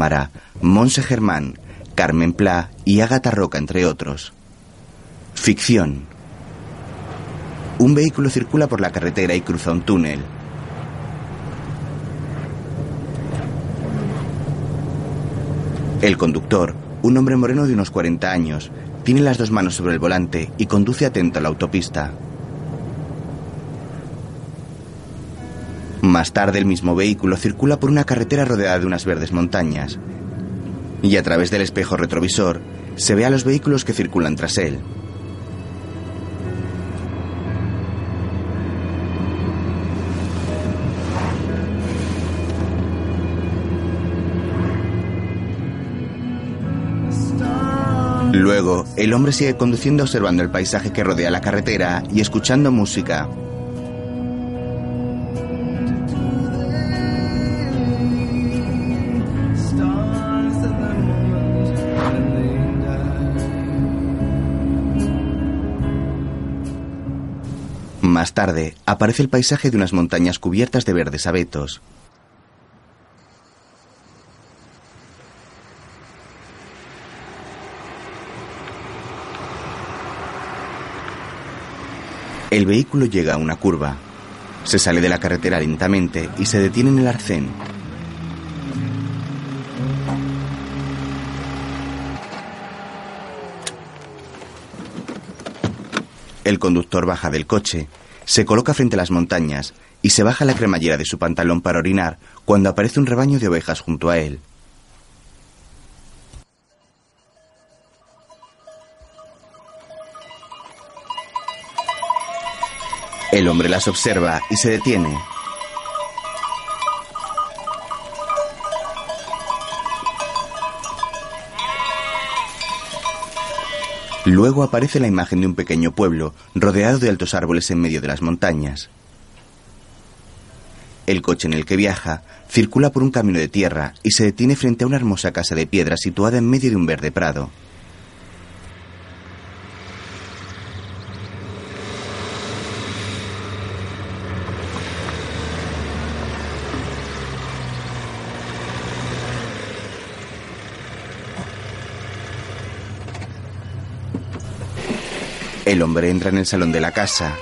Mara, Monse Germán, Carmen Pla y Ágata Roca, entre otros. Ficción. Un vehículo circula por la carretera y cruza un túnel. El conductor, un hombre moreno de unos 40 años, tiene las dos manos sobre el volante y conduce atento a la autopista. Más tarde el mismo vehículo circula por una carretera rodeada de unas verdes montañas. Y a través del espejo retrovisor se ve a los vehículos que circulan tras él. Luego, el hombre sigue conduciendo observando el paisaje que rodea la carretera y escuchando música. Más tarde, aparece el paisaje de unas montañas cubiertas de verdes abetos. El vehículo llega a una curva. Se sale de la carretera lentamente y se detiene en el arcén. El conductor baja del coche, se coloca frente a las montañas y se baja la cremallera de su pantalón para orinar cuando aparece un rebaño de ovejas junto a él. El hombre las observa y se detiene. Luego aparece la imagen de un pequeño pueblo rodeado de altos árboles en medio de las montañas. El coche en el que viaja circula por un camino de tierra y se detiene frente a una hermosa casa de piedra situada en medio de un verde prado. El hombre entra en el salón de la casa.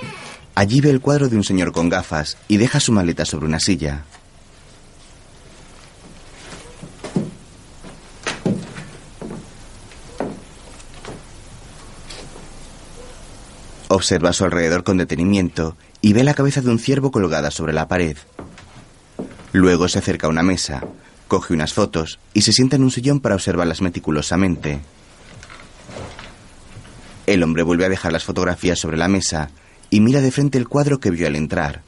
Allí ve el cuadro de un señor con gafas y deja su maleta sobre una silla. Observa a su alrededor con detenimiento y ve la cabeza de un ciervo colgada sobre la pared. Luego se acerca a una mesa, coge unas fotos y se sienta en un sillón para observarlas meticulosamente. El hombre vuelve a dejar las fotografías sobre la mesa y mira de frente el cuadro que vio al entrar.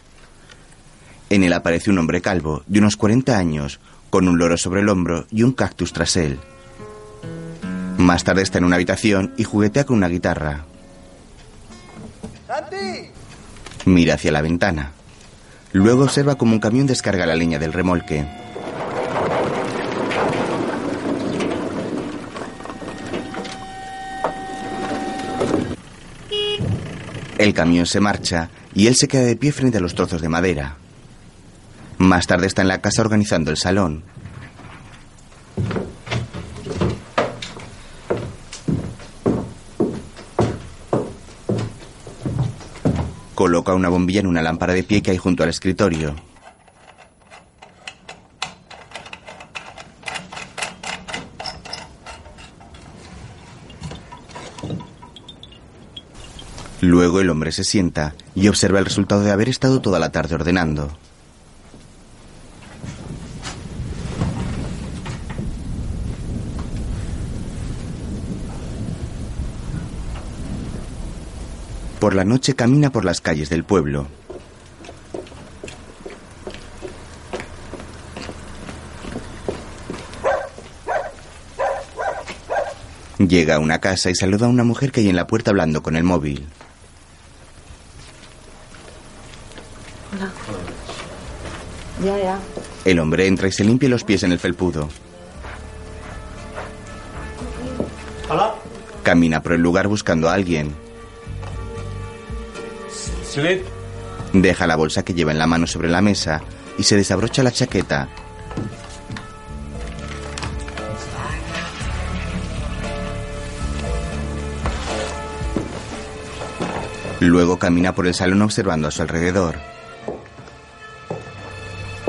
En él aparece un hombre calvo, de unos 40 años, con un loro sobre el hombro y un cactus tras él. Más tarde está en una habitación y juguetea con una guitarra. Mira hacia la ventana. Luego observa cómo un camión descarga la leña del remolque. El camión se marcha y él se queda de pie frente a los trozos de madera. Más tarde está en la casa organizando el salón. Coloca una bombilla en una lámpara de pie que hay junto al escritorio. Luego el hombre se sienta y observa el resultado de haber estado toda la tarde ordenando. Por la noche camina por las calles del pueblo. Llega a una casa y saluda a una mujer que hay en la puerta hablando con el móvil. El hombre entra y se limpia los pies en el felpudo. Hola. Camina por el lugar buscando a alguien. Deja la bolsa que lleva en la mano sobre la mesa y se desabrocha la chaqueta. Luego camina por el salón observando a su alrededor.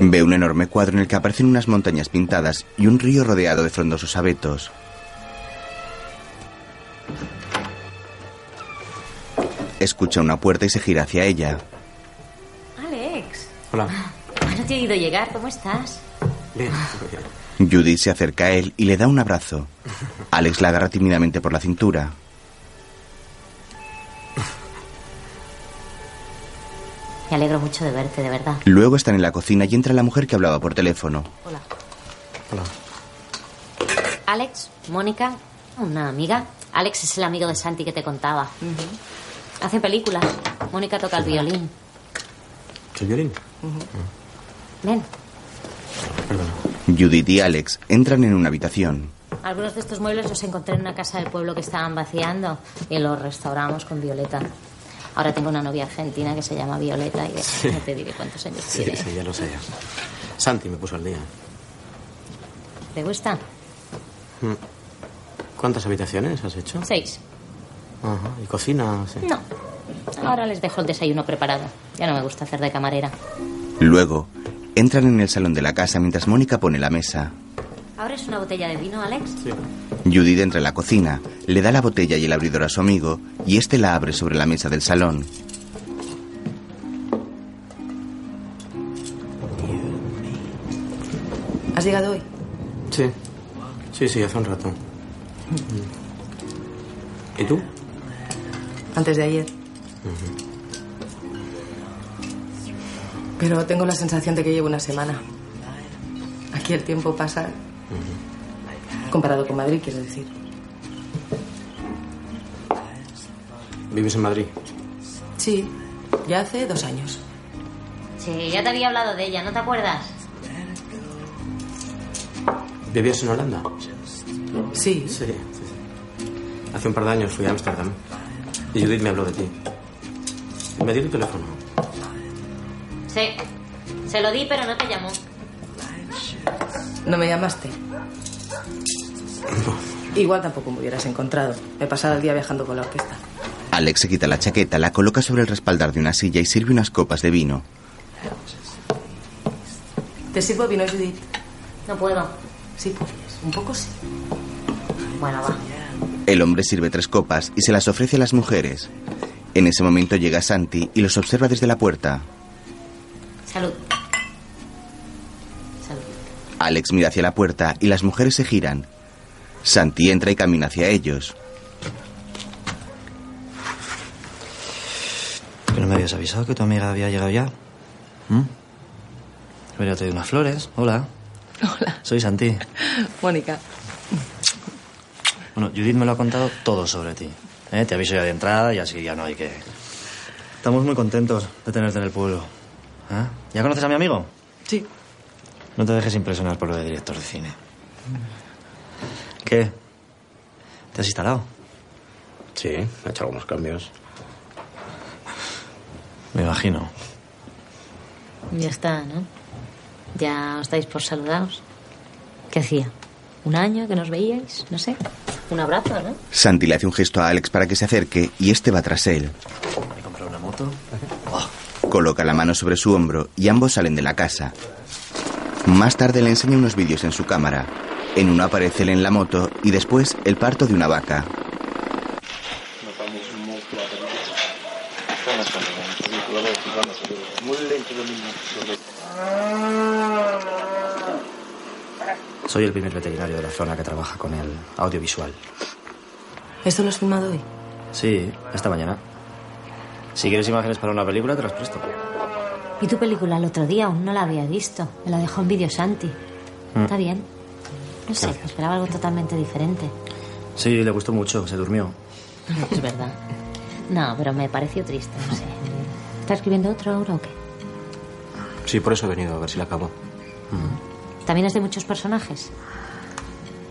Ve un enorme cuadro en el que aparecen unas montañas pintadas y un río rodeado de frondosos abetos. Escucha una puerta y se gira hacia ella. Alex. Hola. Ah, No te he oído llegar. ¿Cómo estás? Bien. Judith se acerca a él y le da un abrazo. Alex la agarra tímidamente por la cintura. Me alegro mucho de verte, de verdad. Luego están en la cocina y entra la mujer que hablaba por teléfono. Hola. Hola. Alex, Mónica, una amiga. Alex es el amigo de Santi que te contaba. Hace películas. Mónica toca el violín. ¿El violín? Ven. Perdona. Judith y Alex entran en una habitación. Algunos de estos muebles los encontré en una casa del pueblo que estaban vaciando y los restauramos con Violeta. Ahora tengo una novia argentina que se llama Violeta y no te diré cuántos años Sí, tiene. sí, ya lo sé. Santi me puso al día. ¿Te gusta? ¿Cuántas habitaciones has hecho? Seis. Ajá. ¿Y cocina? Sí. No. Ahora les dejo el desayuno preparado. Ya no me gusta hacer de camarera. Luego, entran en el salón de la casa mientras Mónica pone la mesa. ¿Abres una botella de vino, Alex? Sí. Judith entra en la cocina, le da la botella y el abridor a su amigo y este la abre sobre la mesa del salón. ¿Has llegado hoy? Sí. Sí, sí, hace un rato. ¿Y tú? Antes de ayer. Pero tengo la sensación de que llevo una semana. Aquí el tiempo pasa. Comparado con Madrid, quiero decir. ¿Vives en Madrid? Sí, ya hace dos años. Sí, ya te había hablado de ella, ¿no te acuerdas? ¿Vivías en Holanda? Sí, Sí, sí, sí. Hace un par de años fui a Ámsterdam y Judith me habló de ti. Me dio tu teléfono. Sí. Se lo di, pero no te llamó. ¿No me llamaste? Igual tampoco me hubieras encontrado. Me he pasado el día viajando con la orquesta. Alex se quita la chaqueta, la coloca sobre el respaldar de una silla y sirve unas copas de vino. ¿Te sirvo vino, Judith? No puedo. Sí, puedes. Un poco sí. Bueno, va. El hombre sirve tres copas y se las ofrece a las mujeres. En ese momento llega Santi y los observa desde la puerta. Alex mira hacia la puerta y las mujeres se giran. Santi entra y camina hacia ellos. ¿Que no me habías avisado que tu amiga había llegado ya? ¿Mm? Habría traído unas flores. Hola. Hola. Soy Santi. Mónica. Bueno, Judith me lo ha contado todo sobre ti. ¿eh? Te aviso ya de entrada y así ya no hay que... Estamos muy contentos de tenerte en el pueblo. ¿eh? ¿Ya conoces a mi amigo? Sí. No te dejes impresionar por lo de director de cine. ¿Qué? ¿Te has instalado? Sí, ha hecho algunos cambios. Me imagino. Ya está, ¿no? Ya os dais por saludados. ¿Qué hacía? ¿Un año que nos veíais? No sé. Un abrazo, ¿no? Santi le hace un gesto a Alex para que se acerque y este va tras él. Me he comprado una moto. Coloca la mano sobre su hombro y ambos salen de la casa. Más tarde le enseña unos vídeos en su cámara. En uno aparece él en la moto y después el parto de una vaca. Soy el primer veterinario de la zona que trabaja con el audiovisual. ¿Esto lo has filmado hoy? Sí, esta mañana. Si quieres imágenes para una película, te las presto. ¿Y tu película el otro día? Aún no la había visto. Me la dejó en vídeo Santi. Está bien. No sé, esperaba algo totalmente diferente. Sí, le gustó mucho, se durmió. Es verdad. No, pero me pareció triste, no sé. ¿Está escribiendo otro ahora o qué? Sí, por eso he venido a ver si la acabo. ¿También es de muchos personajes?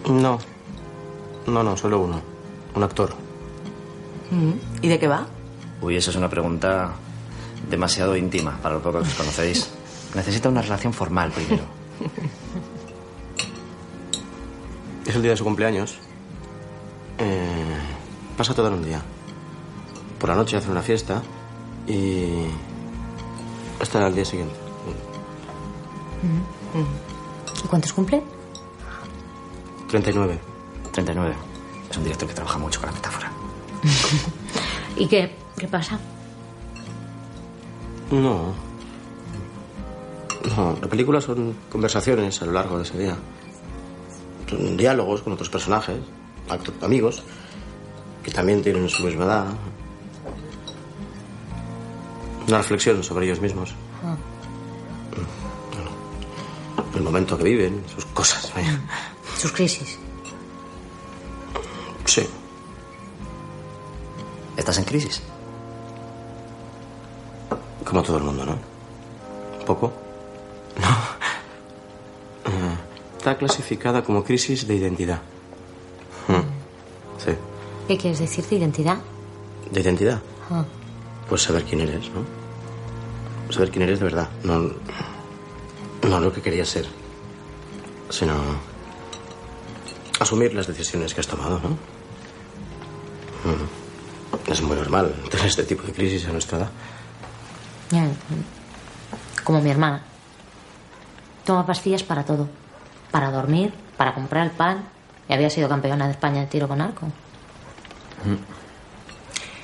No. No, no, solo uno. Un actor. Mm. ¿Y de qué va? Uy, eso es una pregunta demasiado íntima para lo poco que os conocéis. Necesita una relación formal primero. Es el día de su cumpleaños. Eh, pasa todo en un día. por la noche a hacer una fiesta y hasta el día siguiente. ¿Y cuántos cumple? 39. 39. Es un director que trabaja mucho con la metáfora. ¿Y qué? ¿Qué pasa? No. No, la película son conversaciones a lo largo de ese día. Son diálogos con otros personajes, acto- amigos, que también tienen su misma edad. Una reflexión sobre ellos mismos. Ah. El momento que viven, sus cosas. vaya. Sus crisis. Sí. ¿Estás en crisis? Como todo el mundo, ¿no? ¿Un poco? No. Está clasificada como crisis de identidad. Mm. Sí. ¿Qué quieres decir de identidad? ¿De identidad? Ah. Pues saber quién eres, ¿no? Saber quién eres de verdad. No, no lo que querías ser, sino asumir las decisiones que has tomado, ¿no? Mm. Es muy normal tener este tipo de crisis a nuestra edad. Ya, Como mi hermana. Toma pastillas para todo. Para dormir, para comprar el pan. Y había sido campeona de España de tiro con arco.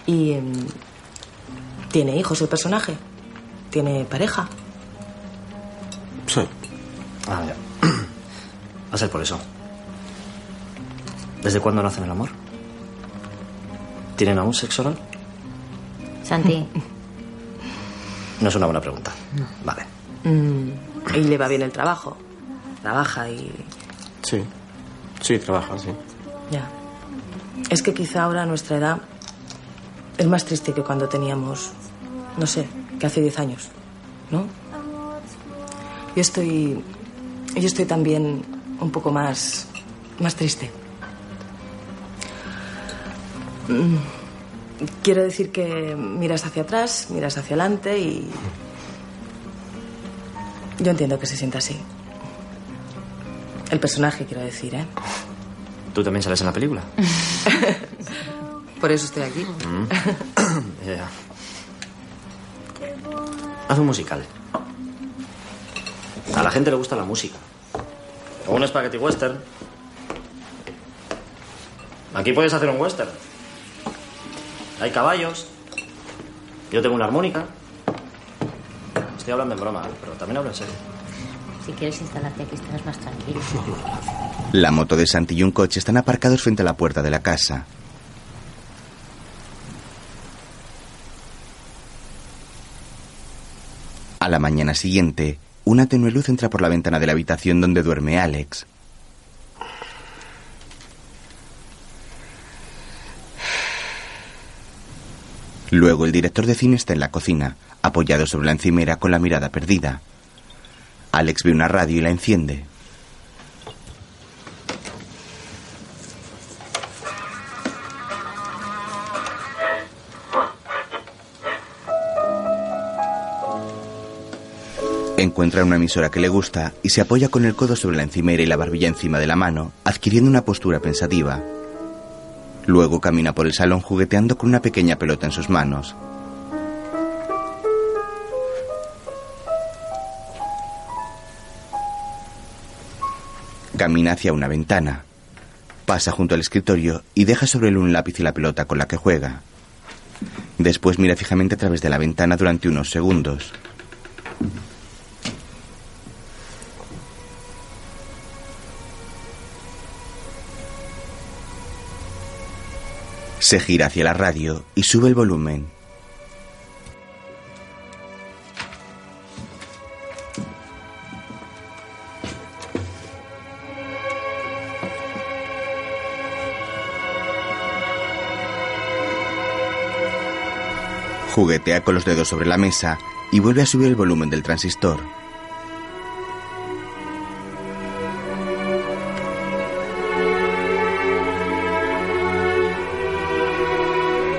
¿Y em, tiene hijos el personaje? ¿Tiene pareja? Sí. Ah, ya. Va a ser por eso. ¿Desde cuándo no hacen el amor? ¿Tienen aún sexo oral? Santi, No es una buena pregunta. Vale. Mm, y le va bien el trabajo. Trabaja y... Sí. Sí, trabaja, sí. Ya. Es que quizá ahora nuestra edad es más triste que cuando teníamos, no sé, que hace 10 años, ¿no? Yo estoy. Yo estoy también un poco más. más triste. Mm, Quiero decir que miras hacia atrás, miras hacia adelante y. Yo entiendo que se sienta así. El personaje, quiero decir, ¿eh? ¿Tú también sales en la película? Por eso estoy aquí. Ya. Haz un musical. A la gente le gusta la música. O un spaghetti western. Aquí puedes hacer un western. Hay caballos. Yo tengo una armónica. Estoy hablando en broma, pero también hablo en serio. si quieres instalarte aquí estarás más tranquilo. La moto de Santi y un coche están aparcados frente a la puerta de la casa. A la mañana siguiente, una tenue luz entra por la ventana de la habitación donde duerme Alex. Luego el director de cine está en la cocina, apoyado sobre la encimera con la mirada perdida. Alex ve una radio y la enciende. Encuentra una emisora que le gusta y se apoya con el codo sobre la encimera y la barbilla encima de la mano, adquiriendo una postura pensativa. Luego camina por el salón jugueteando con una pequeña pelota en sus manos. Camina hacia una ventana. Pasa junto al escritorio y deja sobre él un lápiz y la pelota con la que juega. Después mira fijamente a través de la ventana durante unos segundos. Se gira hacia la radio y sube el volumen. Juguetea con los dedos sobre la mesa y vuelve a subir el volumen del transistor.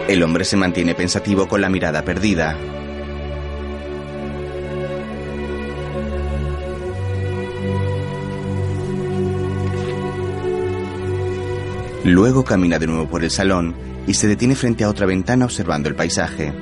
El hombre se mantiene pensativo con la mirada perdida. Luego camina de nuevo por el salón y se detiene frente a otra ventana observando el paisaje.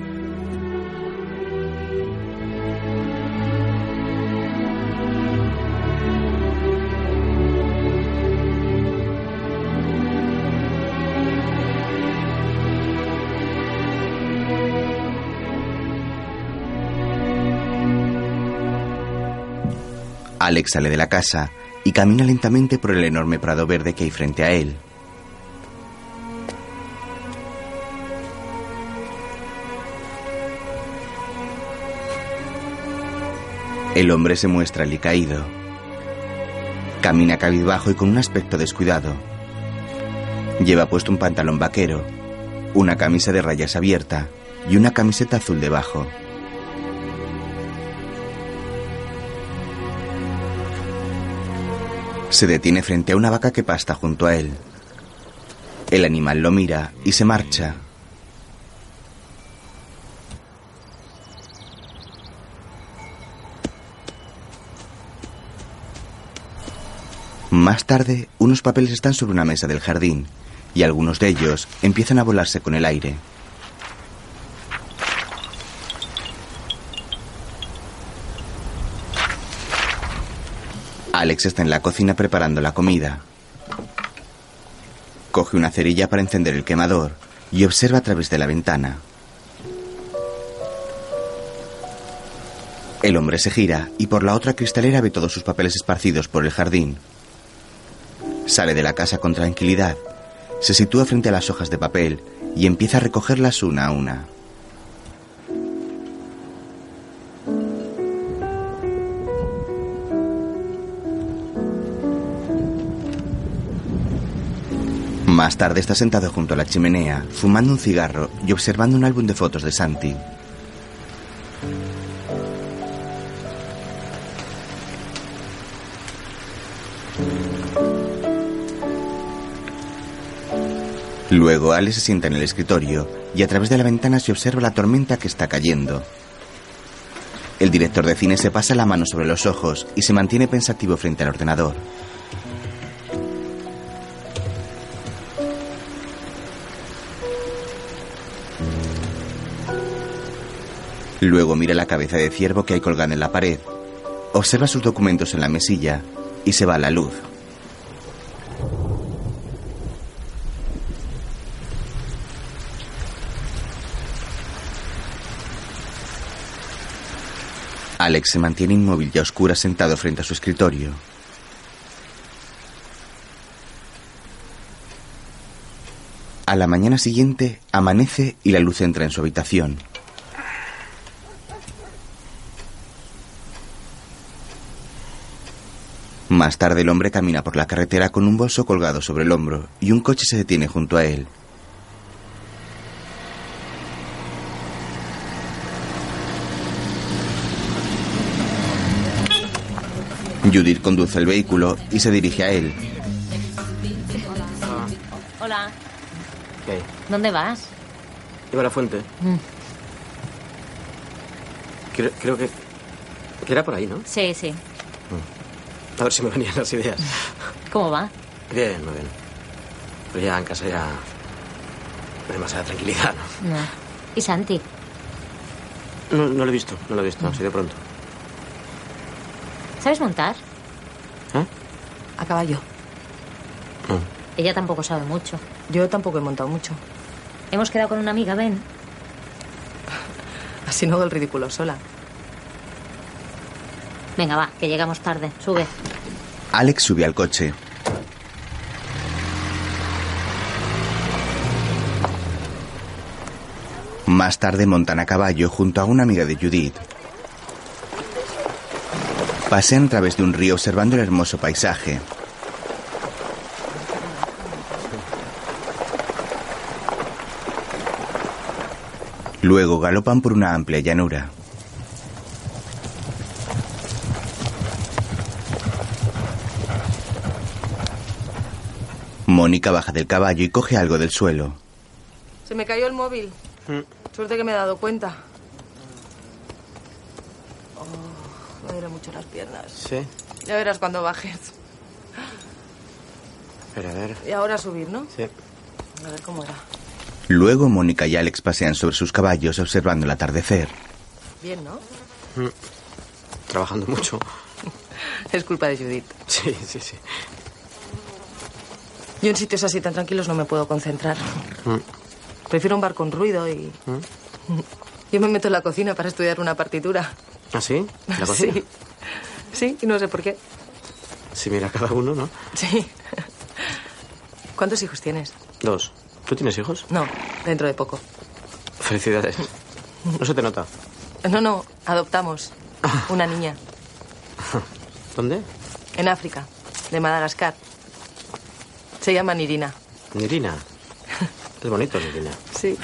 Alex sale de la casa y camina lentamente por el enorme prado verde que hay frente a él. El hombre se muestra alicaído. Camina cabizbajo y con un aspecto descuidado. Lleva puesto un pantalón vaquero, una camisa de rayas abierta y una camiseta azul debajo. Se detiene frente a una vaca que pasta junto a él. El animal lo mira y se marcha. Más tarde, unos papeles están sobre una mesa del jardín y algunos de ellos empiezan a volarse con el aire. Alex está en la cocina preparando la comida. Coge una cerilla para encender el quemador y observa a través de la ventana. El hombre se gira y por la otra cristalera ve todos sus papeles esparcidos por el jardín. Sale de la casa con tranquilidad, se sitúa frente a las hojas de papel y empieza a recogerlas una a una. Más tarde está sentado junto a la chimenea, fumando un cigarro y observando un álbum de fotos de Santi. Luego Ale se sienta en el escritorio y a través de la ventana se observa la tormenta que está cayendo. El director de cine se pasa la mano sobre los ojos y se mantiene pensativo frente al ordenador. Luego mira la cabeza de ciervo que hay colgada en la pared, observa sus documentos en la mesilla y se va a la luz. Alex se mantiene inmóvil y a oscuras sentado frente a su escritorio. A la mañana siguiente amanece y la luz entra en su habitación. Más tarde el hombre camina por la carretera con un bolso colgado sobre el hombro y un coche se detiene junto a él. Judith conduce el vehículo y se dirige a él. Hola. ¿Qué? ¿Dónde vas? Iba a la fuente. Mm. Creo, creo que, que era por ahí, ¿no? Sí, sí. A ver si me venían las ideas. ¿Cómo va? Bien, muy bien. Pero ya en casa ya... no hay demasiada tranquilidad, ¿no? No. ¿Y Santi? No, no lo he visto, no lo he visto, así de pronto. ¿Sabes montar? ¿Eh? A caballo. No. Ella tampoco sabe mucho. Yo tampoco he montado mucho. Hemos quedado con una amiga, ven. Así no hago el ridículo sola. Venga, va, que llegamos tarde. Sube. Alex sube al coche. Más tarde montan a caballo junto a una amiga de Judith. Pasean a través de un río observando el hermoso paisaje. Luego galopan por una amplia llanura. Mónica baja del caballo y coge algo del suelo. Se me cayó el móvil. Suerte que me he dado cuenta. Oh, me duelen mucho las piernas. Sí. Ya verás cuando bajes. Espera, a ver. Y ahora subir, ¿no? Sí. A ver cómo era. Luego Mónica y Alex pasean sobre sus caballos observando el atardecer. Bien, ¿no? Trabajando mucho. Es culpa de Judith. Sí, sí, sí. Yo en sitios así tan tranquilos no me puedo concentrar. Mm. Prefiero un bar con ruido y... Yo me meto en la cocina para estudiar una partitura. ¿Ah, sí? ¿La cocina? Sí. Sí, y no sé por qué. Sí, mira, cada uno, ¿no? Sí. ¿Cuántos hijos tienes? Dos. ¿Tú tienes hijos? No, dentro de poco. Felicidades. No se te nota. No, no, adoptamos una niña ¿Dónde? en África, de Madagascar. Se llama Nirina. Nirina. Es bonito, Nirina. Sí.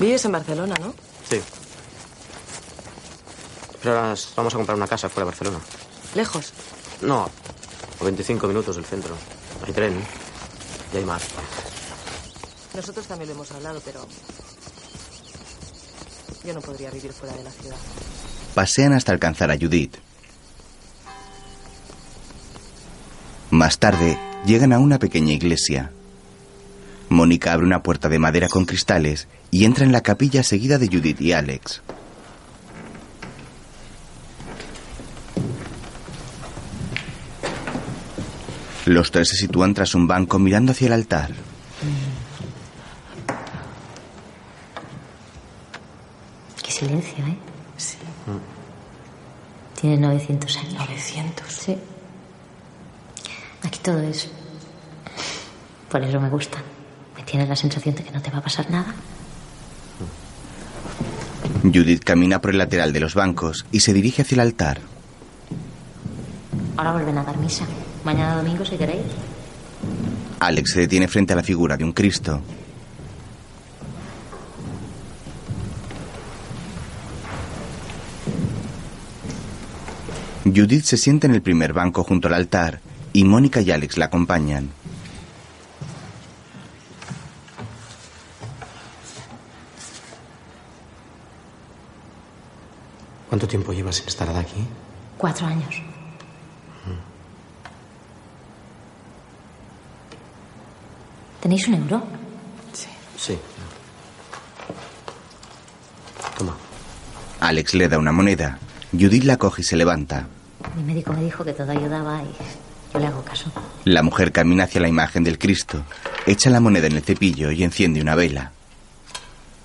Vives en Barcelona, ¿no? Sí. Pero ahora vamos a comprar una casa fuera de Barcelona. Lejos. No, a 25 minutos del centro. Hay tren y hay mar. Nosotros también lo hemos hablado, pero... Yo no podría vivir fuera de la ciudad. Pasean hasta alcanzar a Judith. Más tarde, llegan a una pequeña iglesia. Mónica abre una puerta de madera con cristales y entra en la capilla seguida de Judith y Alex. Los tres se sitúan tras un banco mirando hacia el altar. Qué silencio, ¿eh? Sí. Tiene 900 años. 900. Sí. Todo es. Por eso me gusta. Me tienes la sensación de que no te va a pasar nada. Judith camina por el lateral de los bancos y se dirige hacia el altar. Ahora vuelven a dar misa. Mañana domingo, si queréis. Alex se detiene frente a la figura de un Cristo. Judith se sienta en el primer banco junto al altar y Mónica y Alex la acompañan. ¿Cuánto tiempo llevas sin estar de aquí? Cuatro años. ¿Tenéis un euro? Sí. Toma. Alex le da una moneda. Judith la coge y se levanta. Mi médico me dijo que todo ayudaba y yo le hago caso. La mujer camina hacia la imagen del Cristo, echa la moneda en el cepillo y enciende una vela.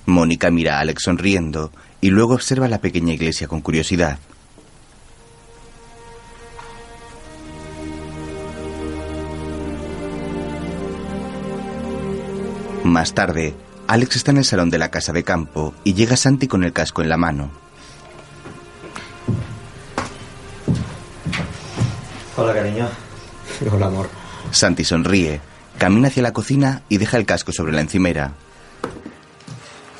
Mónica mira a Alex sonriendo y luego observa la pequeña iglesia con curiosidad. Más tarde, Alex está en el salón de la casa de campo y llega Santi con el casco en la mano. Hola, cariño. Amor. Santi sonríe, camina hacia la cocina y deja el casco sobre la encimera.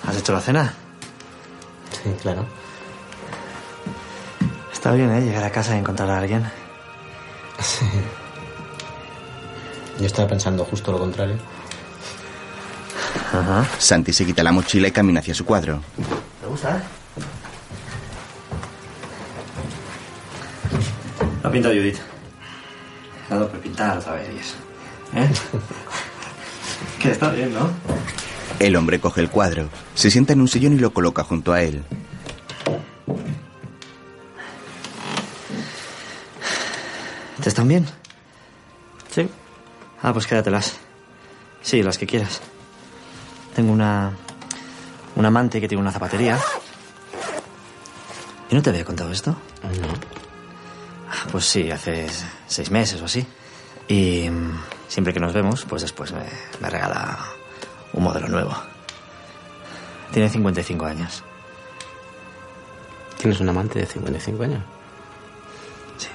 ¿Has hecho la cena? Sí, claro. Está bien, ¿eh? Llegar a casa y encontrar a alguien. Sí. Yo estaba pensando justo lo contrario. Ajá. Santi se quita la mochila y camina hacia su cuadro. ¿Te gusta? Lo ha pintado Judith. Dado por pintar otra vez y eso. ¿Eh? que está bien, ¿no? El hombre coge el cuadro, se sienta en un sillón y lo coloca junto a él. ¿Te están bien? Sí. Ah, pues quédatelas. Sí, las que quieras. Tengo una. Un amante que tiene una zapatería. ¿Y no te había contado esto? No. Ah, Pues sí, hace seis meses o así. Y mm, siempre que nos vemos, pues después me, me regala un modelo nuevo. Tiene 55 años. ¿Tienes un amante de 55 años? Sí.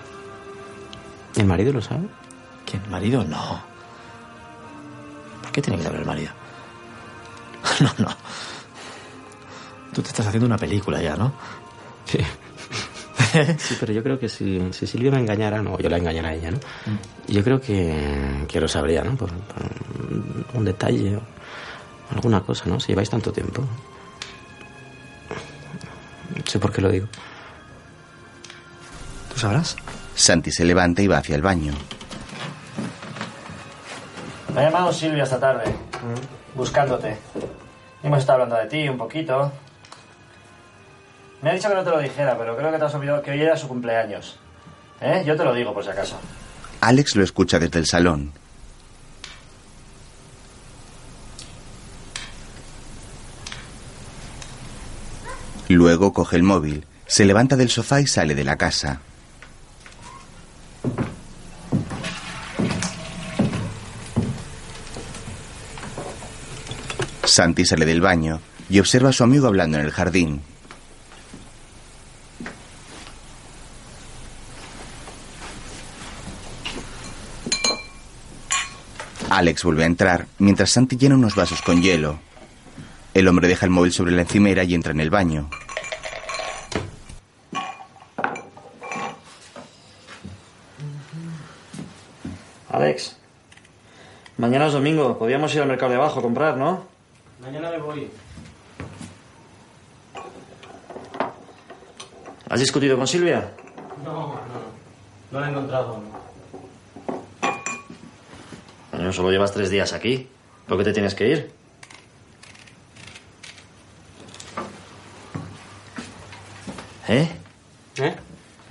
¿El marido lo sabe? ¿Quién? ¿Marido? No. ¿Por qué tiene que saber el marido? No, no. Tú te estás haciendo una película ya, ¿no? Sí. Sí, pero yo creo que si, si Silvia me engañara, no, yo la engañara a ella, ¿no? Yo creo que, que lo sabría, ¿no? Por, por un detalle o alguna cosa, ¿no? Si lleváis tanto tiempo. No sé por qué lo digo. ¿Tú sabrás? Santi se levanta y va hacia el baño. Me ha llamado Silvia esta tarde, buscándote. Hemos estado hablando de ti un poquito. Me ha dicho que no te lo dijera, pero creo que te has olvidado que hoy era su cumpleaños. ¿Eh? Yo te lo digo por si acaso. Alex lo escucha desde el salón. Luego coge el móvil, se levanta del sofá y sale de la casa. Santi sale del baño y observa a su amigo hablando en el jardín. Alex vuelve a entrar mientras Santi llena unos vasos con hielo. El hombre deja el móvil sobre la encimera y entra en el baño. Alex, mañana es domingo. Podríamos ir al mercado de abajo a comprar, ¿no? Mañana me voy. ¿Has discutido con Silvia? No, no, no la he encontrado. Bueno, solo llevas tres días aquí. ¿Por qué te tienes que ir? ¿Eh? ¿Eh?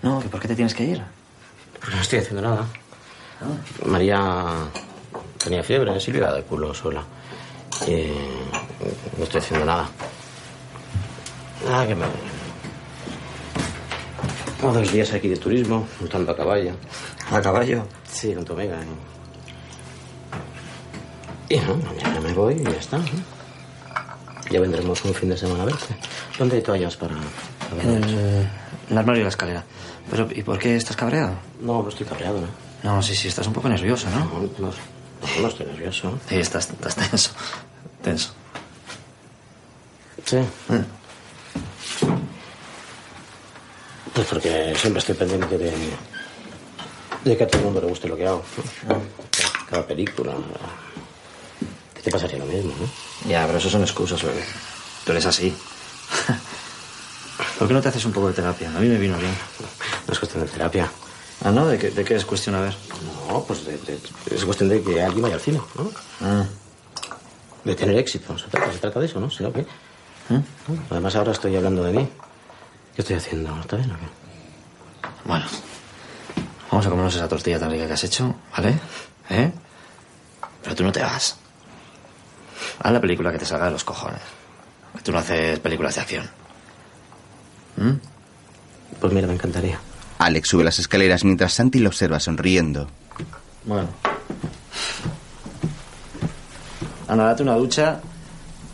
No, ¿que ¿por qué te tienes que ir? Pues no estoy haciendo nada. María tenía fiebre, Silvia de culo sola. No estoy haciendo nada. Nada que me... Como dos días aquí de turismo, montando a caballo. ¿A caballo? Sí, con tu amiga. Y, y no, mañana me voy y ya está. Ya vendremos un fin de semana a verte. ¿Dónde hay toallas para, para En ver eso? el, el armario y la escalera. Pero, ¿y por qué estás cabreado? No, no estoy cabreado, ¿no? No, sí, sí, estás un poco nervioso, ¿no? No, no, no, no estoy nervioso. Sí, estás, estás tenso. Tenso. Sí. Pues porque siempre estoy pendiente de, de que a todo el mundo le guste lo que hago. Cada película. ¿Qué te pasaría lo mismo, no? Ya, pero eso son excusas, bebé. Tú eres así. ¿Por qué no te haces un poco de terapia? A mí me vino bien. No es cuestión de terapia. Ah, ¿no? ¿De qué, de qué es cuestión? A ver. No, pues de- de- es cuestión de que alguien vaya al cine, ¿no? Ah. De tener éxito. Se trata, se trata de eso, ¿no? ¿Sí, o qué? ¿Mm? Además, ahora estoy hablando de mí. ¿Qué estoy haciendo? ¿Está bien o qué? Bueno. Vamos a comernos esa tortilla tan rica que has hecho, ¿vale? ¿Eh? Pero tú no te vas. Haz la película que te salga de los cojones. Que tú no haces películas de acción. ¿Mm? Pues mira, me encantaría. Alex sube las escaleras mientras Santi lo observa sonriendo. Bueno. Anda, date una ducha,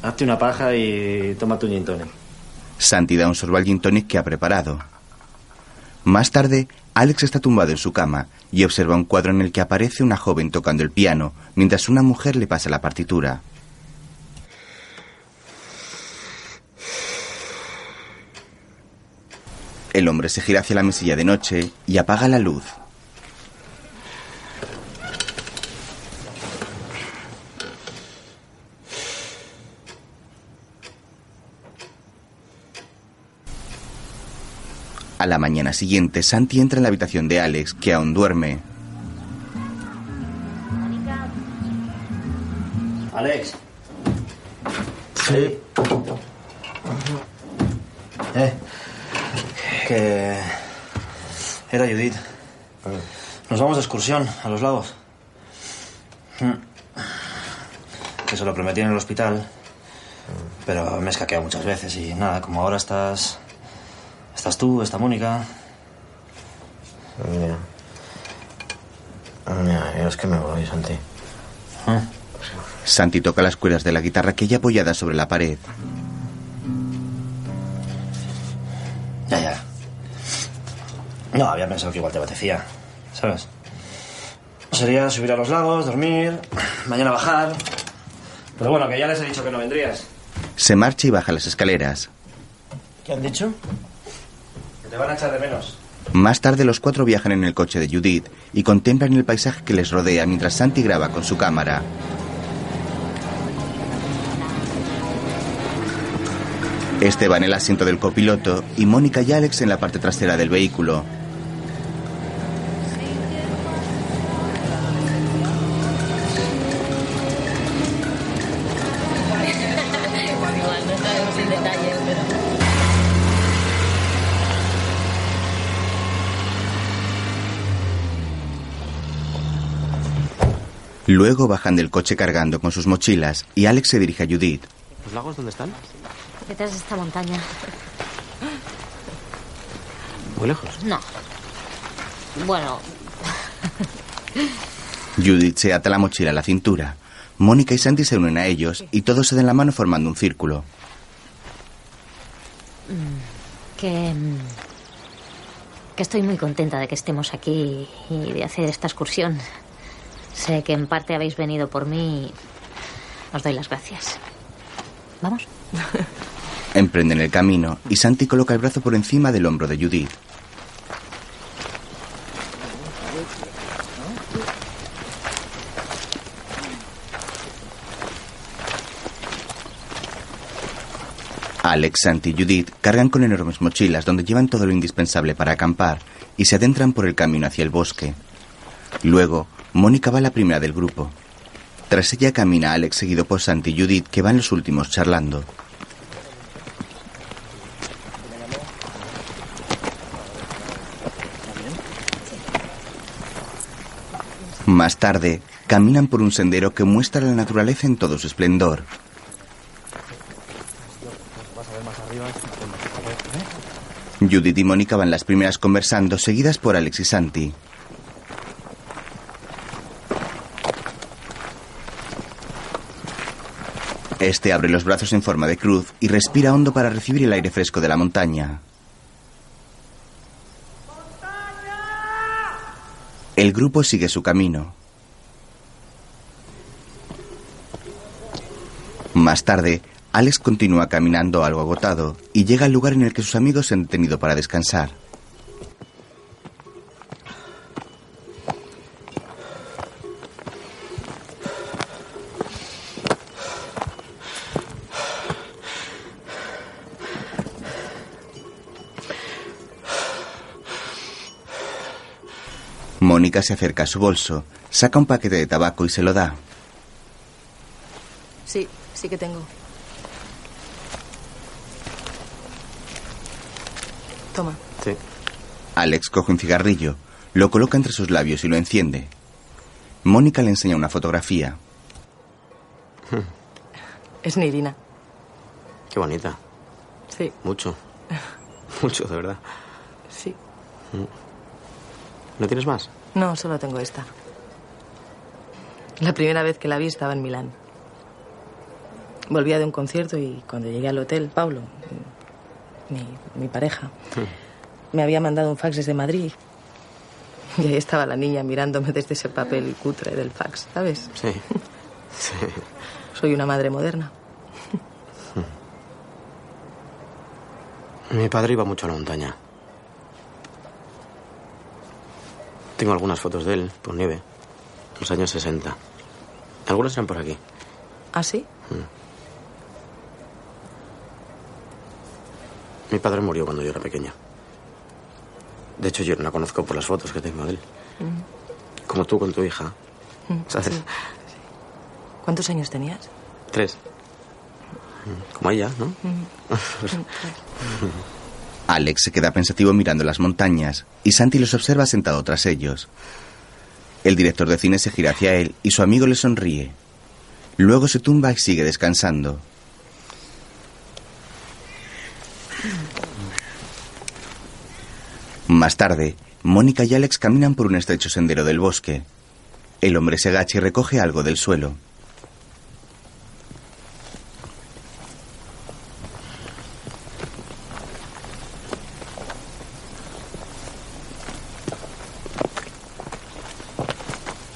hazte una paja y tómate un gin tonic. Santi da un sorbo al gin tonic que ha preparado. Más tarde, Alex está tumbado en su cama y observa un cuadro en el que aparece una joven tocando el piano, mientras una mujer le pasa la partitura. El hombre se gira hacia la mesilla de noche y apaga la luz. A la mañana siguiente, Santi entra en la habitación de Alex, que aún duerme. Alex. Sí. Eh. Que. Era Judith. Nos vamos de excursión a los lagos. Mm. Que se lo prometí en el hospital. Pero me he escaqueado muchas veces y nada, como ahora estás. Estás tú, está Mónica. Mira. Mira, yo es que me voy, Santi. Ah. Santi toca las cuerdas de la guitarra que hay apoyada sobre la pared. Ya, ya. No, había pensado que igual te apetecía, ¿sabes? Sería subir a los lagos, dormir, mañana bajar. Pero bueno, que ya les he dicho que no vendrías. Se marcha y baja las escaleras. ¿Qué han dicho? Que te van a echar de menos. Más tarde los cuatro viajan en el coche de Judith y contemplan el paisaje que les rodea mientras Santi graba con su cámara. Este va en el asiento del copiloto y Mónica y Alex en la parte trasera del vehículo. Luego bajan del coche cargando con sus mochilas y Alex se dirige a Judith. ¿Los lagos dónde están? Detrás de esta montaña. Muy lejos. No. Bueno, Judith se ata la mochila a la cintura. Mónica y Santi se unen a ellos y todos se dan la mano formando un círculo. que. mm, que estoy muy contenta de que estemos aquí y de hacer esta excursión. Sé que en parte habéis venido por mí y os doy las gracias. ¿Vamos? Emprenden el camino y Santi coloca el brazo por encima del hombro de Judith. Alex, Santi y Judith cargan con enormes mochilas donde llevan todo lo indispensable para acampar y se adentran por el camino hacia el bosque. Luego, Mónica va la primera del grupo. Tras ella camina Alex seguido por Santi y Judith que van los últimos charlando. Más tarde, caminan por un sendero que muestra la naturaleza en todo su esplendor. Judith y Mónica van las primeras conversando, seguidas por Alex y Santi. Este abre los brazos en forma de cruz y respira hondo para recibir el aire fresco de la montaña. El grupo sigue su camino. Más tarde, Alex continúa caminando algo agotado y llega al lugar en el que sus amigos se han detenido para descansar. Mónica se acerca a su bolso, saca un paquete de tabaco y se lo da. Sí, sí que tengo. Toma. Sí. Alex coge un cigarrillo, lo coloca entre sus labios y lo enciende. Mónica le enseña una fotografía. Es Nirina. Qué bonita. Sí, Mucho. Mucho, de verdad. sí. ¿No tienes más? No, solo tengo esta. La primera vez que la vi estaba en Milán. Volvía de un concierto y cuando llegué al hotel, Pablo, mi, mi pareja, me había mandado un fax desde Madrid. Y ahí estaba la niña mirándome desde ese papel cutre del fax, ¿sabes? Sí. Sí. Soy una madre moderna. Mi padre iba mucho a la montaña. Tengo algunas fotos de él por nieve. Los años 60. Algunas eran por aquí. ¿Ah, sí? Mi padre murió cuando yo era pequeña. De hecho, yo no la conozco por las fotos que tengo de él. Como tú con tu hija. ¿Sabes? ¿Cuántos años tenías? Tres. Como ella, ¿no? Alex se queda pensativo mirando las montañas y Santi los observa sentado tras ellos. El director de cine se gira hacia él y su amigo le sonríe. Luego se tumba y sigue descansando. Más tarde, Mónica y Alex caminan por un estrecho sendero del bosque. El hombre se agacha y recoge algo del suelo.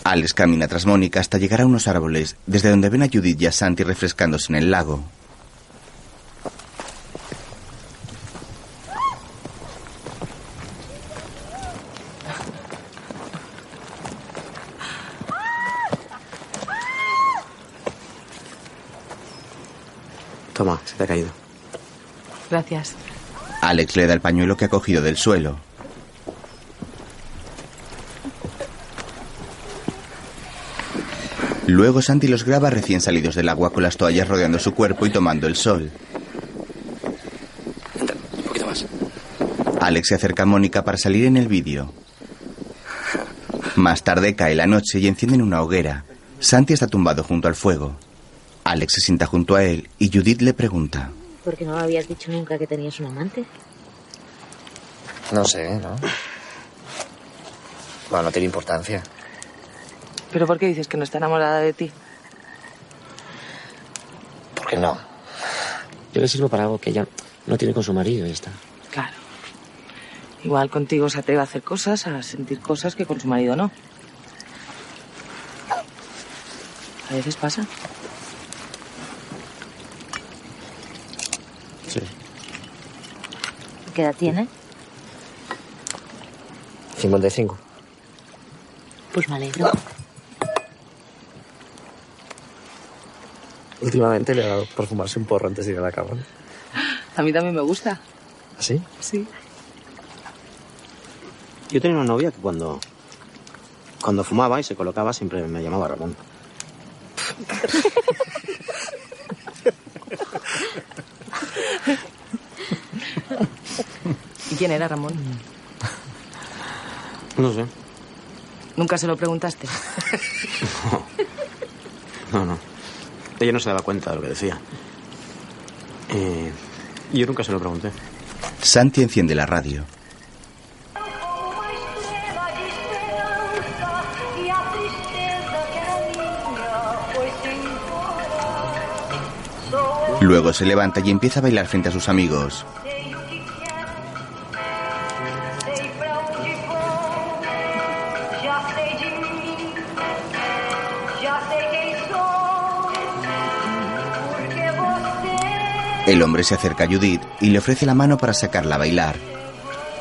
Alex camina tras Mónica hasta llegar a unos árboles, desde donde ven a Judith y a Santi refrescándose en el lago. Toma, se te ha caído. Gracias. Alex le da el pañuelo que ha cogido del suelo. Luego Santi los graba recién salidos del agua con las toallas rodeando su cuerpo y tomando el sol. Entra, un poquito más. Alex se acerca a Mónica para salir en el vídeo. Más tarde cae la noche y encienden una hoguera. Santi está tumbado junto al fuego. Alex se sienta junto a él y Judith le pregunta. ¿Por qué no me habías dicho nunca que tenías un amante? No sé, ¿no? Bueno, no tiene importancia. ¿Pero por qué dices que no está enamorada de ti? ¿Por qué no? Yo le sirvo para algo que ella no tiene con su marido y ya está. Claro. Igual contigo se atreve a hacer cosas, a sentir cosas que con su marido no. A veces pasa. Sí. ¿Qué edad tiene? 55. Pues me alegro. Últimamente le ha dado por fumarse un porro antes de ir a la cama. ¿no? A mí también me gusta. ¿Así? Sí. Yo tenía una novia que cuando, cuando fumaba y se colocaba siempre me llamaba Ramón. ¿Y quién era Ramón? No sé. Nunca se lo preguntaste. No, no. Ella no se daba cuenta de lo que decía. Eh, yo nunca se lo pregunté. Santi enciende la radio. Luego se levanta y empieza a bailar frente a sus amigos. El hombre se acerca a Judith y le ofrece la mano para sacarla a bailar.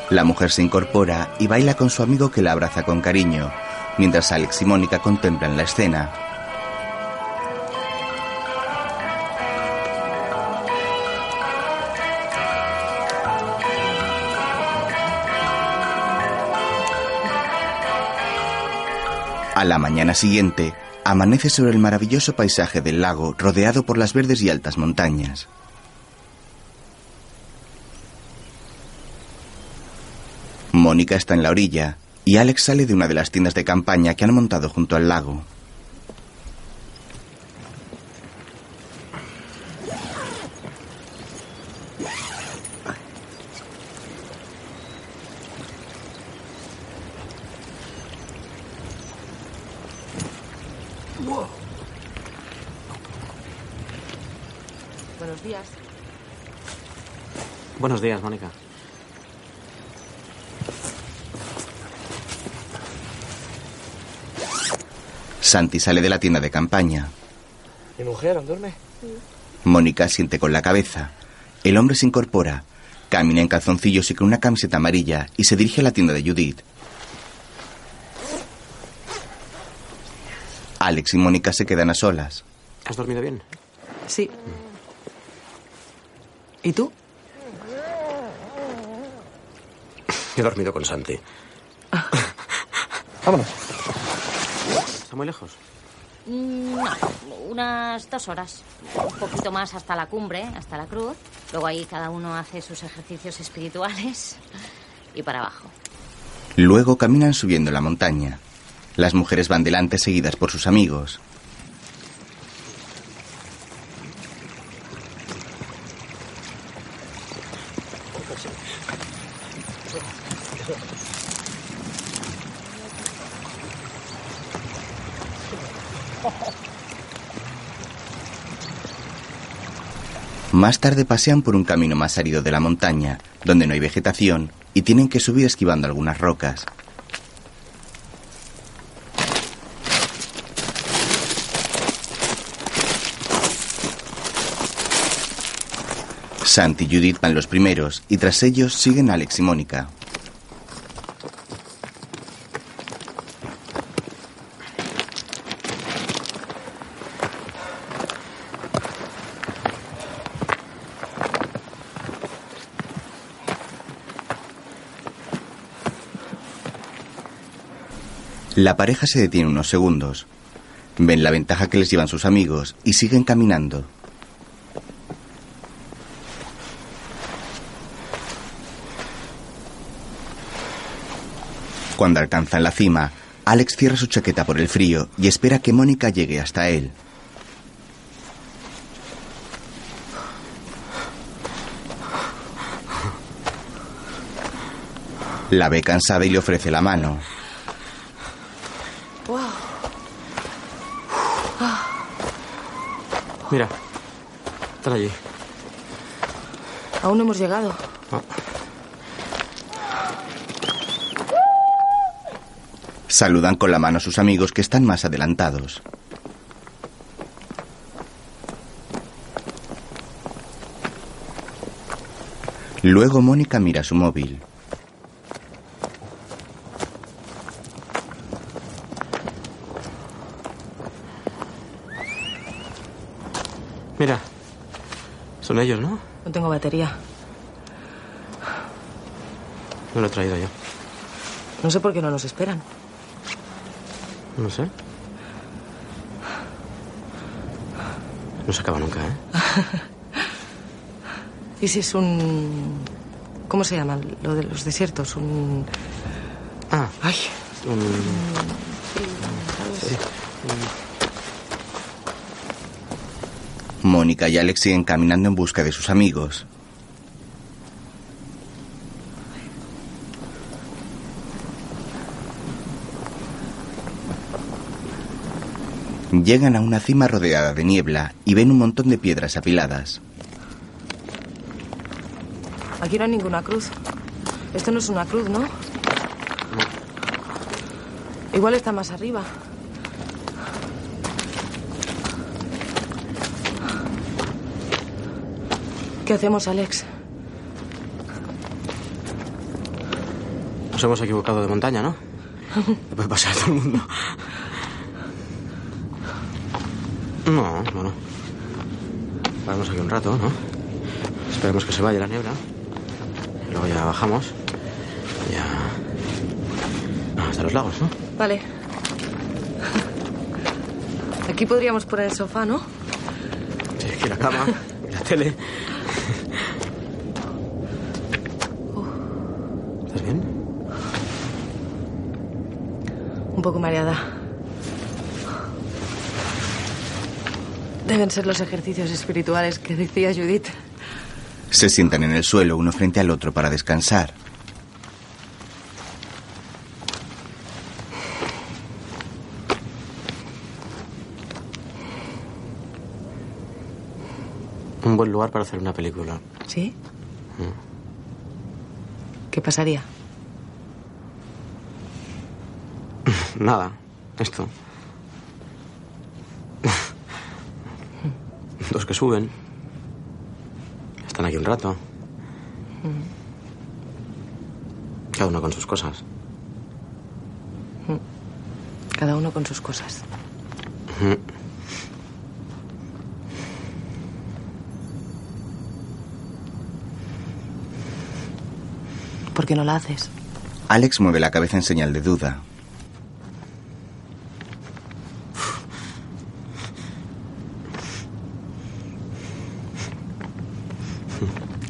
La mujer se incorpora y baila con su amigo que la abraza con cariño, mientras Alex y Mónica contemplan la escena. A la mañana siguiente, amanece sobre el maravilloso paisaje del lago rodeado por las verdes y altas montañas. Mónica está en la orilla y Alex sale de una de las tiendas de campaña que han montado junto al lago. Buenos días. Buenos días, Mónica. Santi sale de la tienda de campaña. ¿Mi mujer duerme? Mónica siente con la cabeza. El hombre se incorpora, camina en calzoncillos y con una camiseta amarilla y se dirige a la tienda de Judith. Alex y Mónica se quedan a solas. ¿Has dormido bien? Sí. ¿Y tú? He dormido con Santi. Vámonos. ¿Está muy lejos? Mm, No, unas dos horas. Un poquito más hasta la cumbre, hasta la cruz. Luego ahí cada uno hace sus ejercicios espirituales. Y para abajo. Luego caminan subiendo la montaña. Las mujeres van delante seguidas por sus amigos. Más tarde pasean por un camino más árido de la montaña, donde no hay vegetación, y tienen que subir esquivando algunas rocas. Santi y Judith van los primeros, y tras ellos siguen Alex y Mónica. La pareja se detiene unos segundos. Ven la ventaja que les llevan sus amigos y siguen caminando. Cuando alcanzan la cima, Alex cierra su chaqueta por el frío y espera que Mónica llegue hasta él. La ve cansada y le ofrece la mano. Mira, están allí. Aún no hemos llegado. Saludan con la mano a sus amigos que están más adelantados. Luego Mónica mira su móvil. Mira, son ellos, ¿no? No tengo batería. No lo he traído yo. No sé por qué no nos esperan. No sé. No se acaba nunca, ¿eh? ¿Y si es un... ¿Cómo se llama? Lo de los desiertos. Un... Ah, Ay, un... Mónica y Alex siguen caminando en busca de sus amigos. Llegan a una cima rodeada de niebla y ven un montón de piedras apiladas. aquí no hay ninguna cruz. Esto no es una cruz, ¿no? Igual está más arriba. ¿Qué hacemos, Alex? Nos hemos equivocado de montaña, ¿no? Le puede pasar a todo el mundo. No, bueno. Paramos aquí un rato, ¿no? Esperemos que se vaya la niebla. Y luego ya bajamos. Ya. Hasta los lagos, ¿no? Vale. Aquí podríamos poner el sofá, ¿no? Sí, aquí la cama, y la tele. ¿Estás bien? Un poco mareada. Deben ser los ejercicios espirituales que decía Judith. Se sientan en el suelo uno frente al otro para descansar. Un buen lugar para hacer una película. ¿Sí? ¿Qué pasaría? Nada, esto. Dos que suben. Están aquí un rato. Cada uno con sus cosas. Cada uno con sus cosas. ¿Por qué no la haces? Alex mueve la cabeza en señal de duda.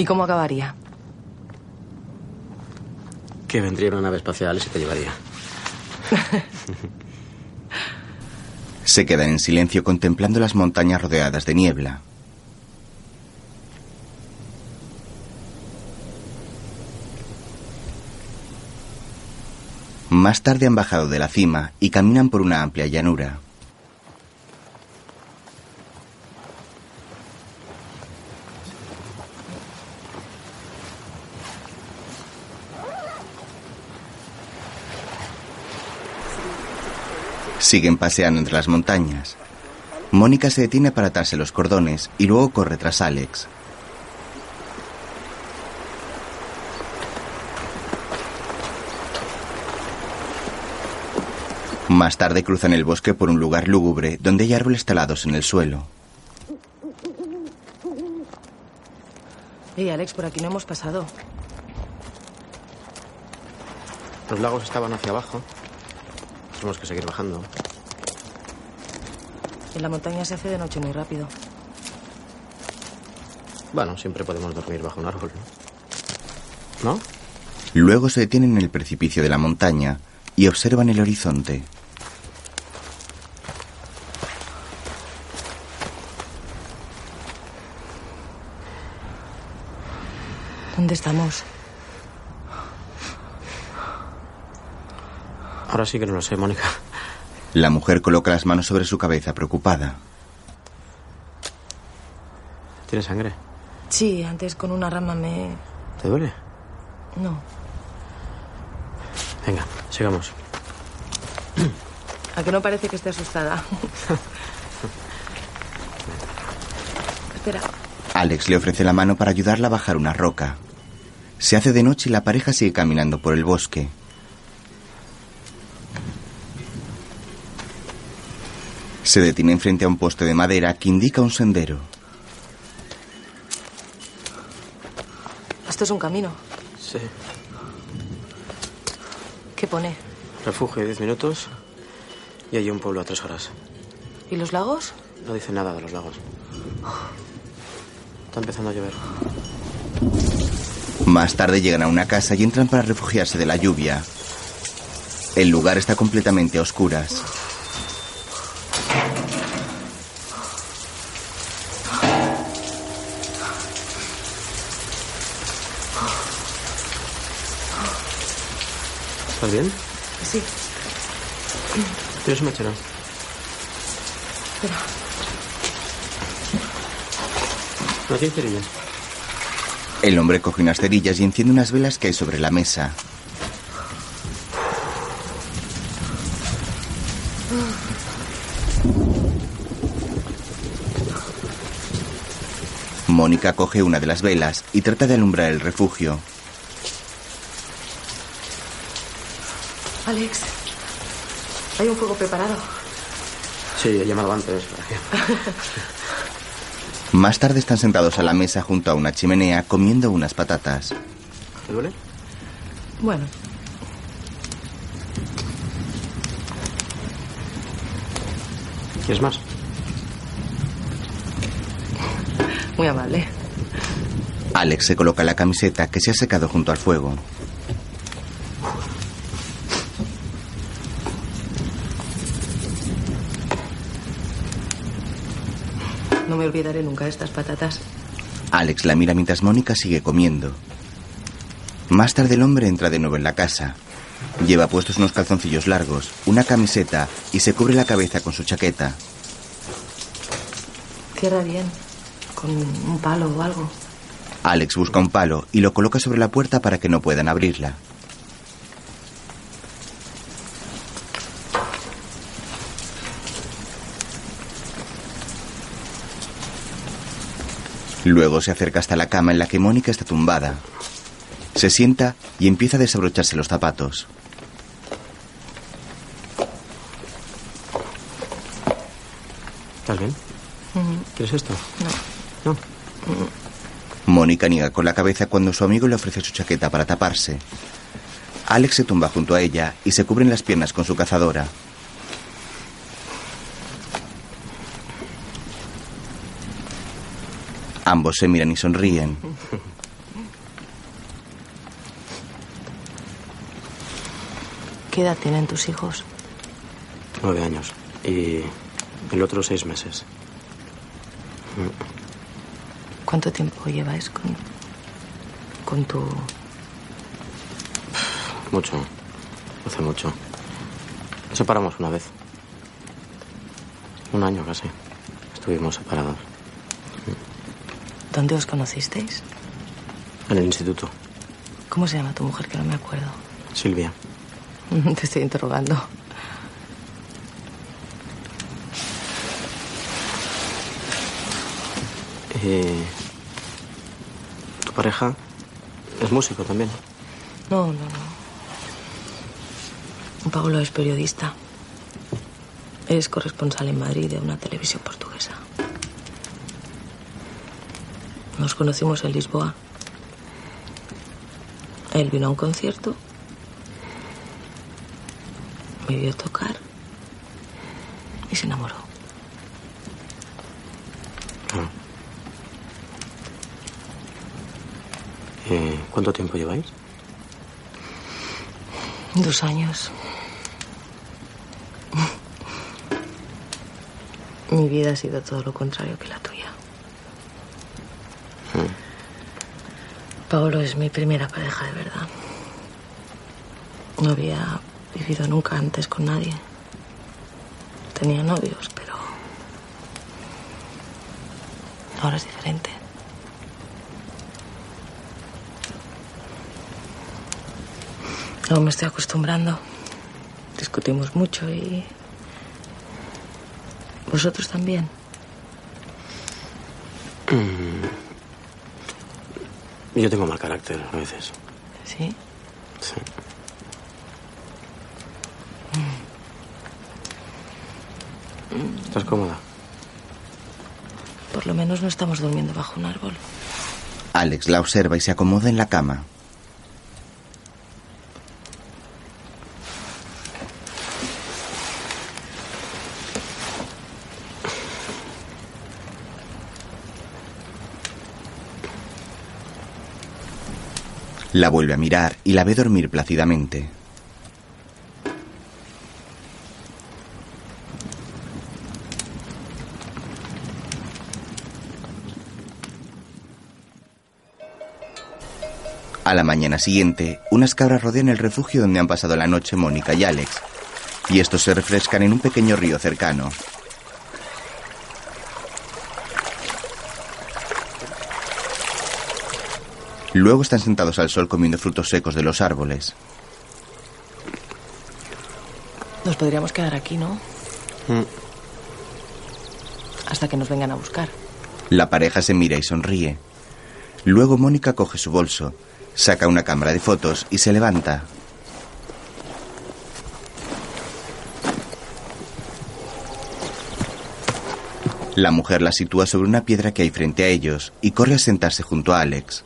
Cómo acabaría? Que vendría una nave espacial y se te llevaría. Se quedan en silencio contemplando las montañas rodeadas de niebla. Más tarde han bajado de la cima y caminan por una amplia llanura. Siguen paseando entre las montañas. Mónica se detiene para atarse los cordones y luego corre tras Alex. Más tarde cruzan el bosque por un lugar lúgubre donde hay árboles talados en el suelo. Ey, Alex, por aquí no hemos pasado. Los lagos estaban hacia abajo. Tenemos que seguir bajando. En la montaña se hace de noche muy rápido. Bueno, siempre podemos dormir bajo un árbol, ¿no? ¿No? Luego se detienen en el precipicio de la montaña y observan el horizonte. ¿Dónde estamos? Ahora sí que no lo sé, Mónica. La mujer coloca las manos sobre su cabeza preocupada. ¿Tienes sangre? Sí, antes con una rama me... ¿Te duele? No. Venga, sigamos. ¿A que no parece que esté asustada? Espera. Alex le ofrece la mano para ayudarla a bajar una roca. Se hace de noche y la pareja sigue caminando por el bosque. Se detienen frente a un poste de madera que indica un sendero. Esto es un camino. Sí. ¿Qué pone? Refugio de 10 minutos y hay un pueblo a tres horas. ¿Y los lagos? No dice nada de los lagos. Está empezando a llover. Más tarde llegan a una casa y entran para refugiarse de la lluvia. El lugar está completamente a oscuras. ¿Estás bien? Sí. ¿Tienes un mechero? Espera. No tienes cerillas. El hombre coge unas cerillas y enciende unas velas que hay sobre la mesa. Mónica coge una de las velas y trata de alumbrar el refugio. Alex, hay un fuego preparado. Sí, he llamado antes. Más tarde están sentados a la mesa junto a una chimenea comiendo unas patatas. ¿Te duele? Bueno, ¿Quieres más? muy amable. Alex se coloca la camiseta que se ha secado junto al fuego. Olvidaré nunca estas patatas. Alex la mira mientras Mónica sigue comiendo. Más tarde el hombre entra de nuevo en la casa. Lleva puestos unos calzoncillos largos, una camiseta y se cubre la cabeza con su chaqueta. Cierra bien. Con un palo o algo. Alex busca un palo y lo coloca sobre la puerta para que no puedan abrirla. Luego se acerca hasta la cama en la que Mónica está tumbada. Se sienta y empieza a desabrocharse los zapatos. ¿Estás bien? ¿Quieres esto? No. No. Mónica niega con la cabeza cuando su amigo le ofrece su chaqueta para taparse. Alex se tumba junto a ella y se cubren las piernas con su cazadora. Ambos se miran y sonríen. ¿Qué edad tienen tus hijos? Nueve años. Y el otro seis meses. ¿Cuánto tiempo lleváis con, con tu... Mucho. Hace mucho. Nos separamos una vez. Un año casi. Estuvimos separados. ¿Dónde os conocisteis? En el instituto. ¿Cómo se llama tu mujer? Que no me acuerdo. Silvia. Te estoy interrogando. Eh, ¿Tu pareja es músico también? No, no, no. Pablo es periodista. Es corresponsal en Madrid de una televisión portuguesa. Nos conocimos en Lisboa. Él vino a un concierto. Me vio tocar. Y se enamoró. Ah. ¿Cuánto tiempo lleváis? Dos años. Mi vida ha sido todo lo contrario que la tuya. Paolo es mi primera pareja de verdad. No había vivido nunca antes con nadie. Tenía novios, pero ahora es diferente. Aún me estoy acostumbrando. Discutimos mucho y... ¿Vosotros también? Yo tengo mal carácter a veces. ¿Sí? Sí. ¿Estás cómoda? Por lo menos no estamos durmiendo bajo un árbol. Alex la observa y se acomoda en la cama. La vuelve a mirar y la ve dormir plácidamente. A la mañana siguiente, unas cabras rodean el refugio donde han pasado la noche Mónica y Alex, y estos se refrescan en un pequeño río cercano. Luego están sentados al sol comiendo frutos secos de los árboles. Nos podríamos quedar aquí, ¿no? Mm. Hasta que nos vengan a buscar. La pareja se mira y sonríe. Luego Mónica coge su bolso, saca una cámara de fotos y se levanta. La mujer la sitúa sobre una piedra que hay frente a ellos y corre a sentarse junto a Alex.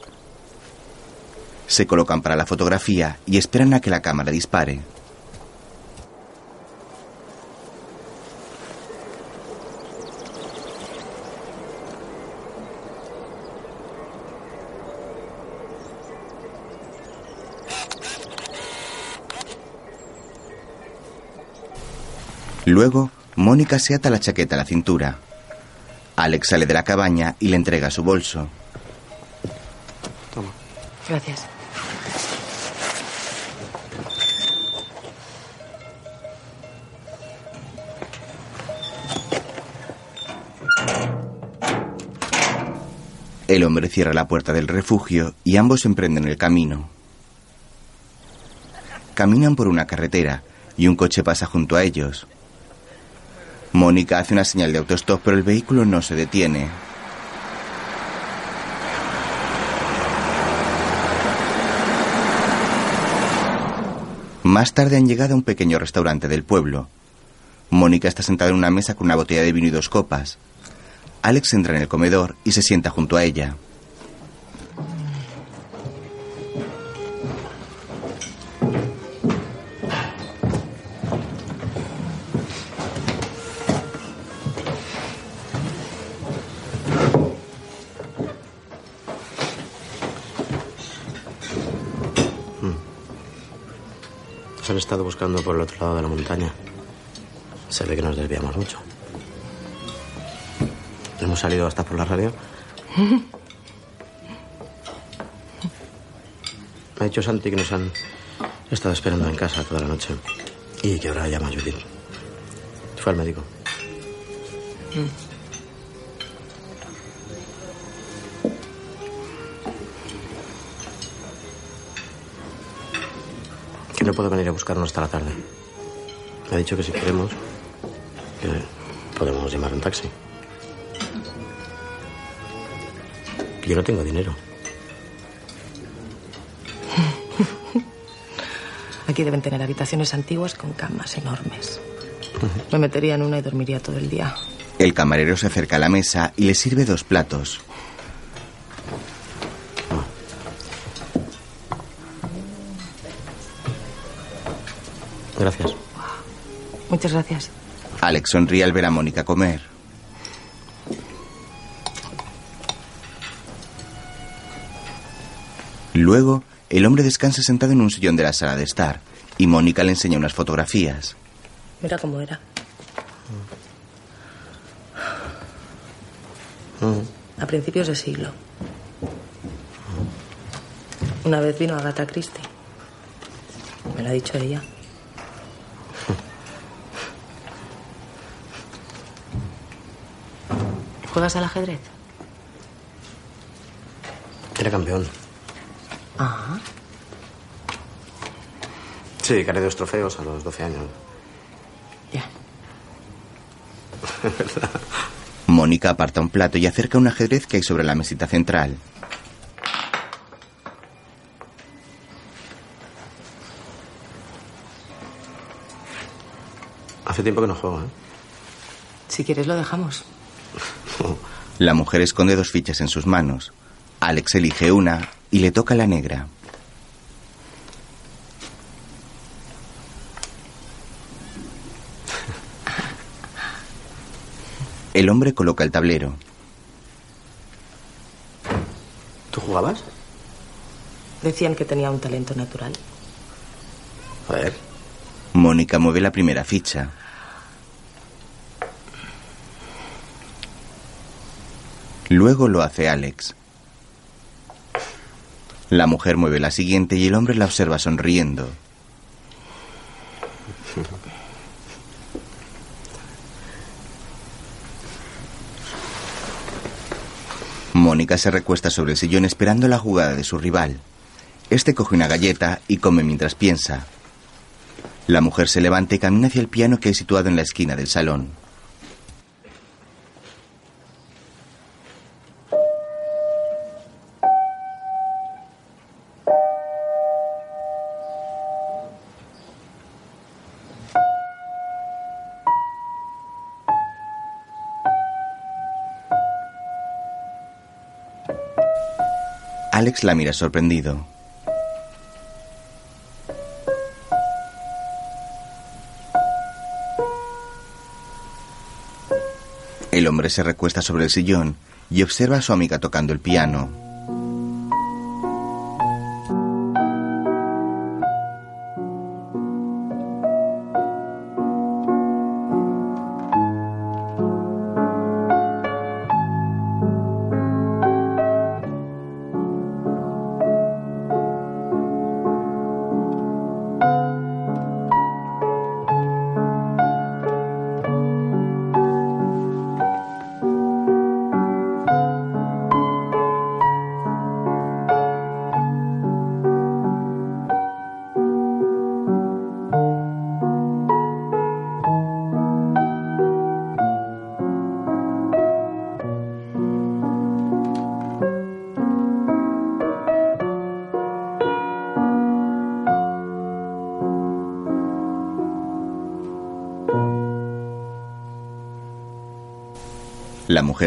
Se colocan para la fotografía y esperan a que la cámara dispare. Luego, Mónica se ata la chaqueta a la cintura. Alex sale de la cabaña y le entrega su bolso. Toma. Gracias. El hombre cierra la puerta del refugio y ambos emprenden el camino. Caminan por una carretera y un coche pasa junto a ellos. Mónica hace una señal de autostop, pero el vehículo no se detiene. Más tarde han llegado a un pequeño restaurante del pueblo. Mónica está sentada en una mesa con una botella de vino y dos copas. Alex entra en el comedor y se sienta junto a ella. Nos han estado buscando por el otro lado de la montaña. Se ve que nos desviamos mucho. Hemos salido hasta por la radio. Me ha dicho Santi que nos han estado esperando en casa toda la noche. Y que ahora llama a Judith. Fue al médico. Que no puede venir a buscarnos hasta la tarde. Me ha dicho que si queremos, que podemos llamar un taxi. Yo no tengo dinero. Aquí deben tener habitaciones antiguas con camas enormes. Me metería en una y dormiría todo el día. El camarero se acerca a la mesa y le sirve dos platos. Gracias. Muchas gracias. Alex sonríe al ver a Mónica comer. Luego, el hombre descansa sentado en un sillón de la sala de estar y Mónica le enseña unas fotografías. Mira cómo era. a principios de siglo. Una vez vino Agatha Christie. Me lo ha dicho ella. ¿Juegas al ajedrez? Era campeón. Ah, Sí, gané dos trofeos a los 12 años. ya. Mónica aparta un plato y acerca un ajedrez que hay sobre la mesita central. Hace tiempo que no juego, ¿eh? Si quieres lo dejamos. La mujer esconde dos fichas en sus manos. Alex elige una y le toca la negra. El hombre coloca el tablero. ¿Tú jugabas? Decían que tenía un talento natural. A ver. Mónica mueve la primera ficha. Luego lo hace Alex. La mujer mueve la siguiente y el hombre la observa sonriendo. Mónica se recuesta sobre el sillón esperando la jugada de su rival. Este coge una galleta y come mientras piensa. La mujer se levanta y camina hacia el piano que hay situado en la esquina del salón. La mira sorprendido. El hombre se recuesta sobre el sillón y observa a su amiga tocando el piano.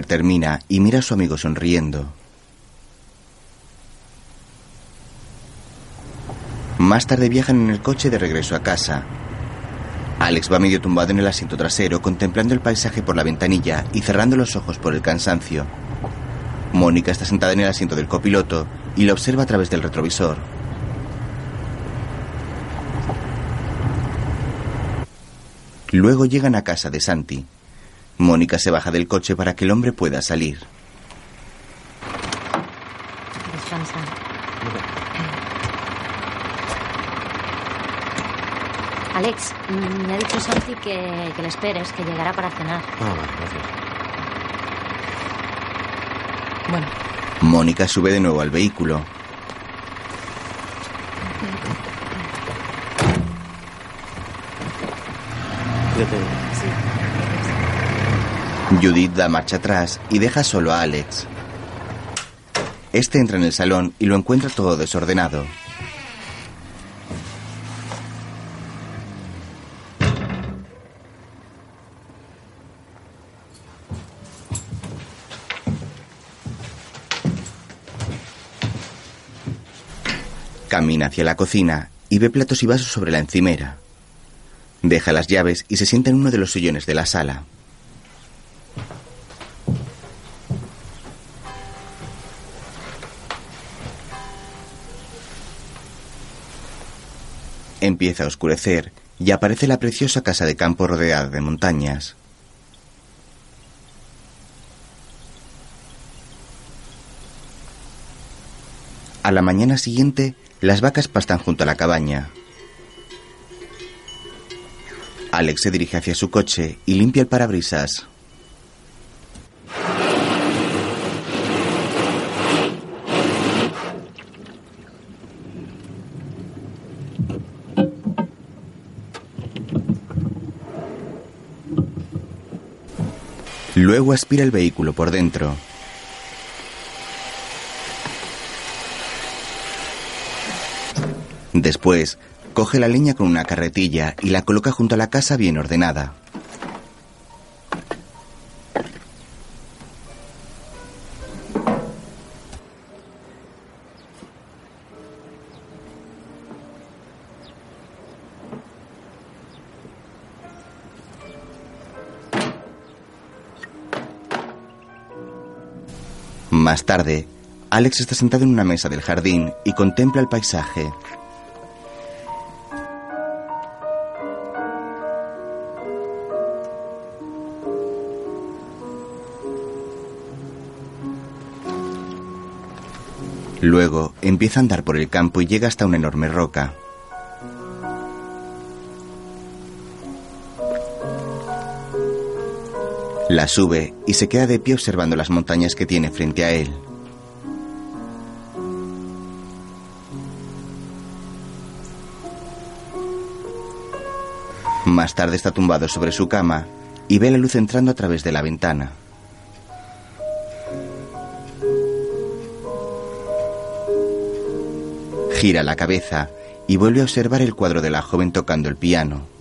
Termina y mira a su amigo sonriendo. Más tarde viajan en el coche de regreso a casa. Alex va medio tumbado en el asiento trasero, contemplando el paisaje por la ventanilla y cerrando los ojos por el cansancio. Mónica está sentada en el asiento del copiloto y lo observa a través del retrovisor. Luego llegan a casa de Santi. Mónica se baja del coche para que el hombre pueda salir. Descansa. Alex, mm, me ha dicho Santi que, que le esperes, que llegará para cenar. Ah, vale, gracias. Bueno, Mónica sube de nuevo al vehículo. Cuídate. Judith da marcha atrás y deja solo a Alex. Este entra en el salón y lo encuentra todo desordenado. Camina hacia la cocina y ve platos y vasos sobre la encimera. Deja las llaves y se sienta en uno de los sillones de la sala. Empieza a oscurecer y aparece la preciosa casa de campo rodeada de montañas. A la mañana siguiente, las vacas pastan junto a la cabaña. Alex se dirige hacia su coche y limpia el parabrisas. Luego aspira el vehículo por dentro. Después, coge la leña con una carretilla y la coloca junto a la casa bien ordenada. Más tarde, Alex está sentado en una mesa del jardín y contempla el paisaje. Luego empieza a andar por el campo y llega hasta una enorme roca. La sube y se queda de pie observando las montañas que tiene frente a él. Más tarde está tumbado sobre su cama y ve la luz entrando a través de la ventana. Gira la cabeza y vuelve a observar el cuadro de la joven tocando el piano.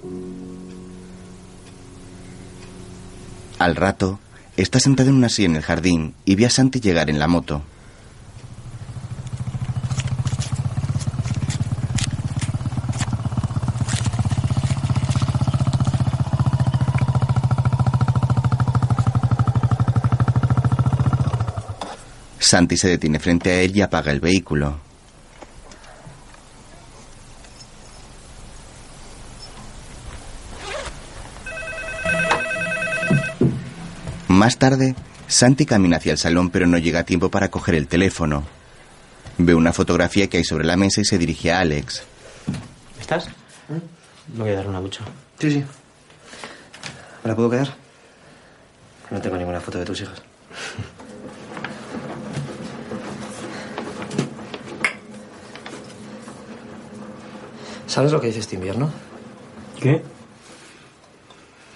Al rato, está sentado en una silla en el jardín y ve a Santi llegar en la moto. Santi se detiene frente a él y apaga el vehículo. Más tarde, Santi camina hacia el salón pero no llega a tiempo para coger el teléfono. Ve una fotografía que hay sobre la mesa y se dirige a Alex. ¿Estás? Me voy a dar una ducha. Sí, sí. ¿Me la puedo quedar? No tengo ninguna foto de tus hijos. ¿Sabes lo que dice este invierno? ¿Qué?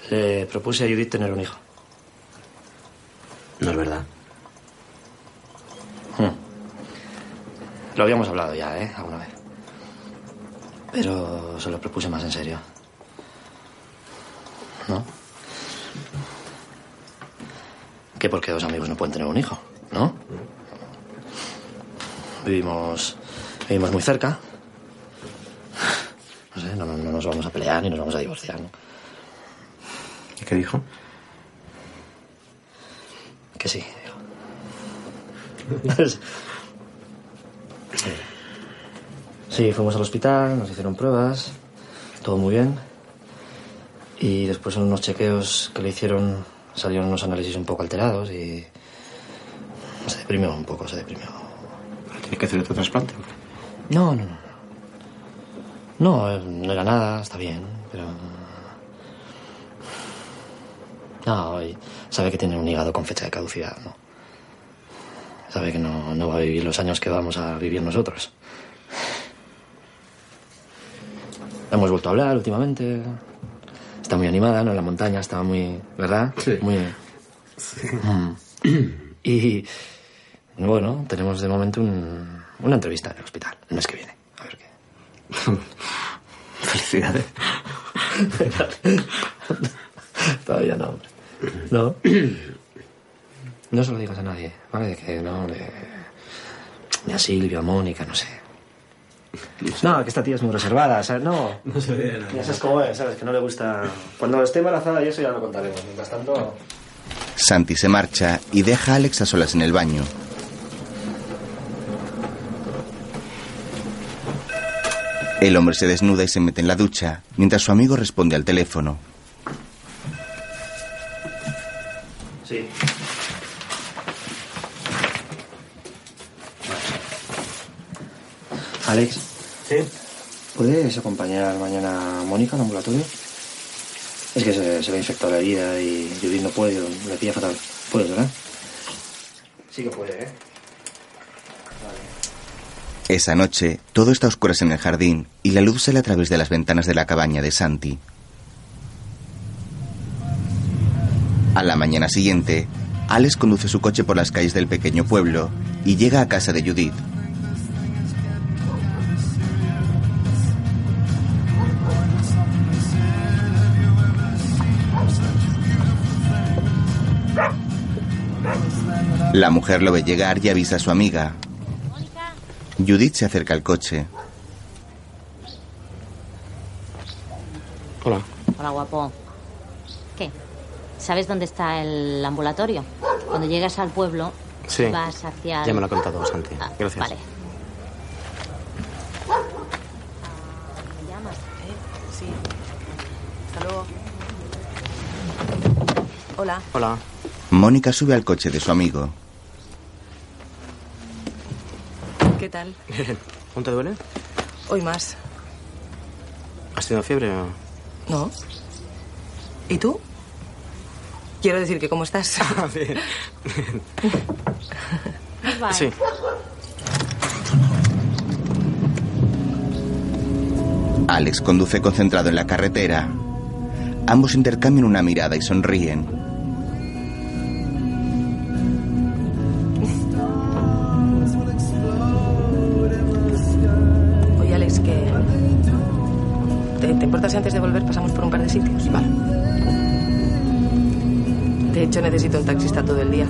Le propuse a Judith tener un hijo. No es verdad. Hmm. Lo habíamos hablado ya, ¿eh? Alguna vez. Pero se lo propuse más en serio. ¿No? Que porque dos amigos no pueden tener un hijo, ¿no? Vivimos, vivimos muy cerca. No sé, no, no- no nos vamos a pelear ni nos vamos a divorciar. ¿Y qué dijo? Que sí. Sí, fuimos al hospital, nos hicieron pruebas, todo muy bien. Y después en unos chequeos que le hicieron salieron unos análisis un poco alterados y se deprimió un poco, se deprimió. ¿Pero tiene que hacer otro trasplante? No, no, no. No, eh, no era nada, está bien, pero... No, y sabe que tiene un hígado con fecha de caducidad, ¿no? Sabe que no, no va a vivir los años que vamos a vivir nosotros. Hemos vuelto a hablar últimamente. Está muy animada, ¿no? En la montaña estaba muy... ¿Verdad? Sí. Muy... Mm. Y... Bueno, tenemos de momento un- una entrevista en el hospital, el mes que viene. A ver qué... Felicidades. Todavía no, hombre. No. No se lo digas a nadie, ¿vale? De que no, de. Ni a Silvia, a Mónica, no sé. No, que esta tía es muy reservada, ¿sabes? No. No se ve nada. Ya sabes cómo es, ¿sabes? Que no le gusta. Cuando esté embarazada y eso ya lo contaremos. Mientras tanto. Santi se marcha y deja a Alex a solas en el baño. El hombre se desnuda y se mete en la ducha, mientras su amigo responde al teléfono. Alex, Sí. ¿puedes acompañar mañana a Mónica al ambulatorio? Es que se, se le ha infectado la herida y Judith no puede, le pilla fatal. ¿Puedes, verdad? Sí que puede, ¿eh? Esa noche, todo está a oscuras en el jardín y la luz sale a través de las ventanas de la cabaña de Santi. A la mañana siguiente, Alex conduce su coche por las calles del pequeño pueblo y llega a casa de Judith. La mujer lo ve llegar y avisa a su amiga. Judith se acerca al coche. Hola. Hola, guapo. ¿Sabes dónde está el ambulatorio? Cuando llegas al pueblo, Sí. vas hacia... Ya me lo ha contado Santi. Ah, Gracias. Vale. ¿Me llamas? Sí. Hasta luego. Hola. Hola. Mónica sube al coche de su amigo. ¿Qué tal? ¿Aún te duele? Hoy más. ¿Has tenido fiebre o...? ¿No? ¿Y tú? Quiero decir que cómo estás. Bien. Vale. Sí. Alex conduce concentrado en la carretera. Ambos intercambian una mirada y sonríen. Oye, Alex, que... ¿Te, te importa si antes de volver pasamos por un par de sitios? Vale. De hecho, necesito un taxista todo el día.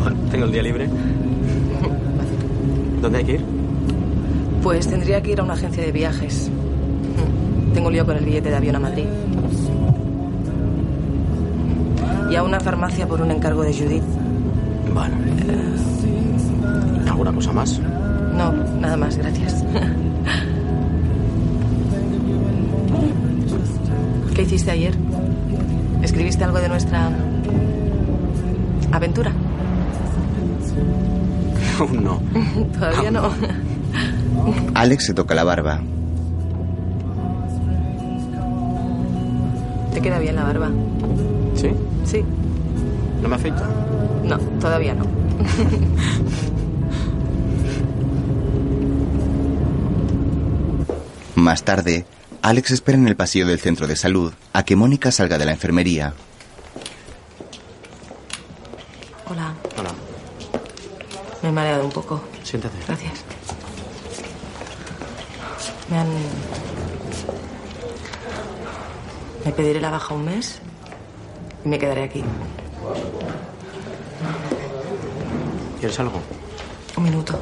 Bueno, tengo el día libre. ¿Dónde hay que ir? Pues tendría que ir a una agencia de viajes. Tengo lío con el billete de avión a Madrid. Y a una farmacia por un encargo de Judith. Vale. ¿Alguna cosa más? No, nada más, gracias. ¿Qué hiciste ayer? ¿Escribiste algo de nuestra aventura? Aún no. Todavía no. Alex se toca la barba. ¿Te queda bien la barba? ¿Sí? Sí. ¿No me afeito? No, todavía no. Más tarde, Alex espera en el pasillo del centro de salud a que Mónica salga de la enfermería. Hola, Hola. Me he mareado un poco. Siéntate. Gracias. Me han... Me pediré la baja un mes y me quedaré aquí. ¿Quieres algo? Un minuto.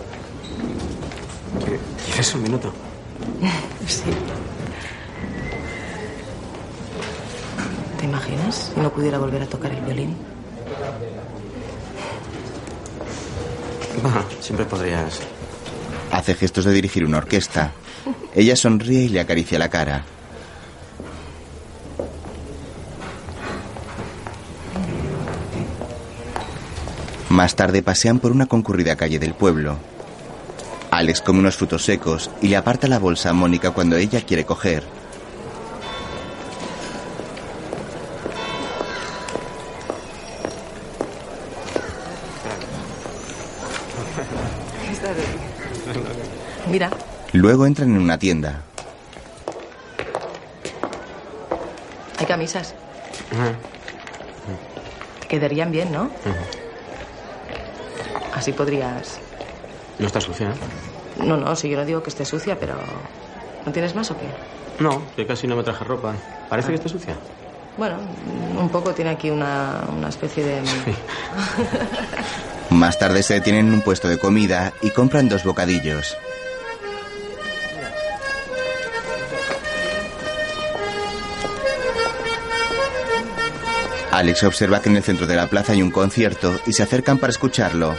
¿Quieres un minuto? Sí. ¿Te imaginas si no pudiera volver a tocar el violín? Siempre podrías. Hace gestos de dirigir una orquesta. Ella sonríe y le acaricia la cara. Más tarde pasean por una concurrida calle del pueblo. Alex come unos frutos secos y le aparta la bolsa a Mónica cuando ella quiere coger. Luego entran en una tienda. hay camisas. Te quedarían bien, ¿no? Así podrías... No está sucia, ¿eh? No, no, si yo no digo que esté sucia, pero... ¿No tienes más o qué? No, que casi no me traje ropa. Parece que esté sucia. Bueno, un poco tiene aquí una, una especie de... Más tarde se detienen en un puesto de comida y compran dos bocadillos. Alex observa que en el centro de la plaza hay un concierto y se acercan para escucharlo.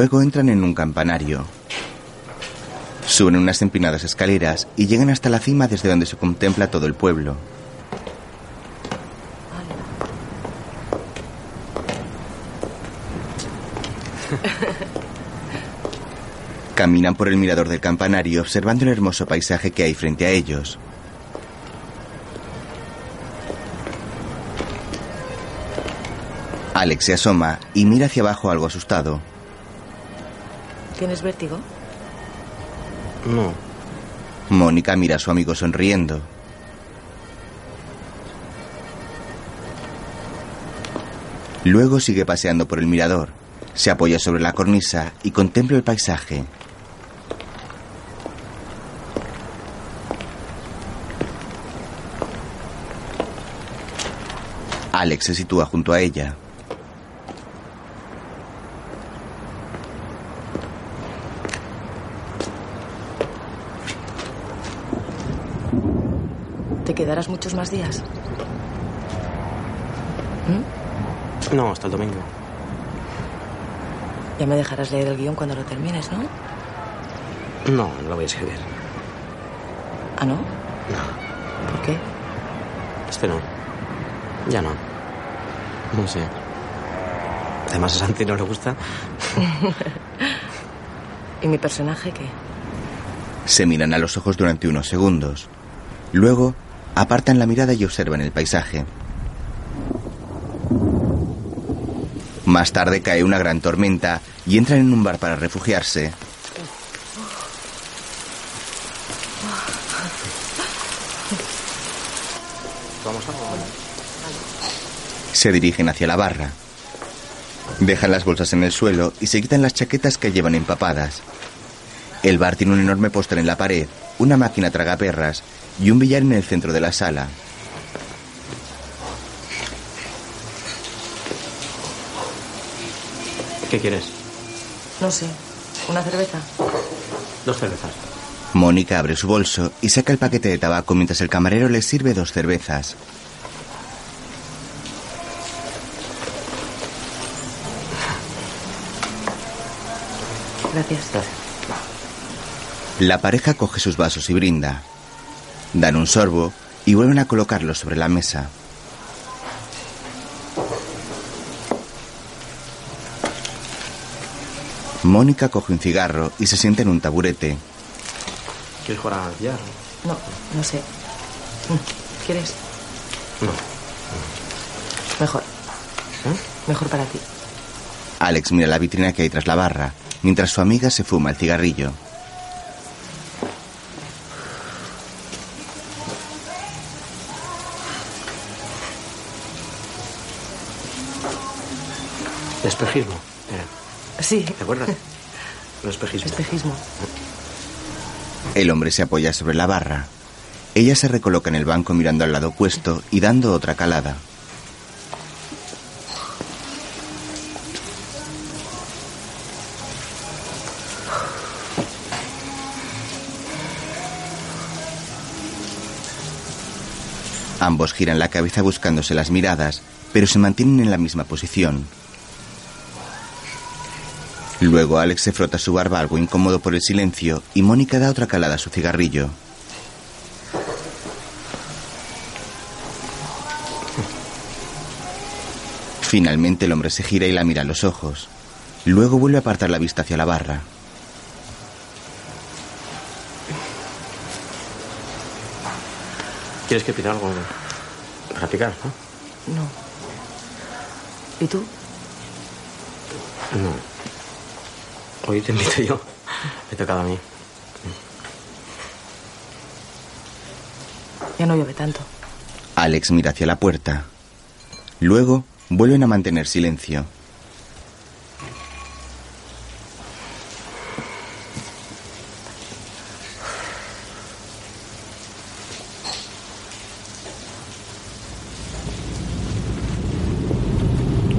Luego entran en un campanario. Suben unas empinadas escaleras y llegan hasta la cima desde donde se contempla todo el pueblo. Caminan por el mirador del campanario observando el hermoso paisaje que hay frente a ellos. Alex se asoma y mira hacia abajo algo asustado. ¿Tienes vértigo? No. Mónica mira a su amigo sonriendo. Luego sigue paseando por el mirador. Se apoya sobre la cornisa y contempla el paisaje. Alex se sitúa junto a ella. ¿Te quedarás muchos más días? ¿Mm? No, hasta el domingo. Ya me dejarás leer el guion cuando lo termines, ¿no? No, no lo voy a escribir. ¿Ah, no? No, ¿Por qué? este no. Ya no. No sé. Además a Santi no le gusta. ¿Y mi personaje qué? Se miran a los ojos durante unos segundos. Luego apartan la mirada y observan el paisaje. Más tarde cae una gran tormenta y entran en un bar para refugiarse. Se dirigen hacia la barra. Dejan las bolsas en el suelo y se quitan las chaquetas que llevan empapadas. El bar tiene un enorme póster en la pared, una máquina tragaperras y un billar en el centro de la sala. ¿Qué quieres? No sé. ¿Una cerveza? Dos cervezas. Mónica abre su bolso y saca el paquete de tabaco mientras el camarero le sirve dos cervezas. Gracias. Gracias. La pareja coge sus vasos y brinda. Dan un sorbo y vuelven a colocarlos sobre la mesa. Mónica coge un cigarro y se sienta en un taburete. ¿Quieres jugar al billar? No, no sé. ¿Quieres? No. Mejor. ¿Eh? Mejor para ti. Alex mira la vitrina que hay tras la barra, mientras su amiga se fuma el cigarrillo. Espejismo. Era. Sí. ¿Te acuerdas? El espejismo. Espejismo. El hombre se apoya sobre la barra. Ella se recoloca en el banco mirando al lado opuesto y dando otra calada. Ambos giran la cabeza buscándose las miradas, pero se mantienen en la misma posición. Luego Alex se frota su barba algo incómodo por el silencio y Mónica da otra calada a su cigarrillo. Finalmente el hombre se gira y la mira a los ojos. Luego vuelve a apartar la vista hacia la barra. ¿Quieres que pida algo para picar, no? No. ¿Y tú? No. Hoy te invito yo. Me tocado a mí. Ya no llueve tanto. Alex mira hacia la puerta. Luego vuelven a mantener silencio.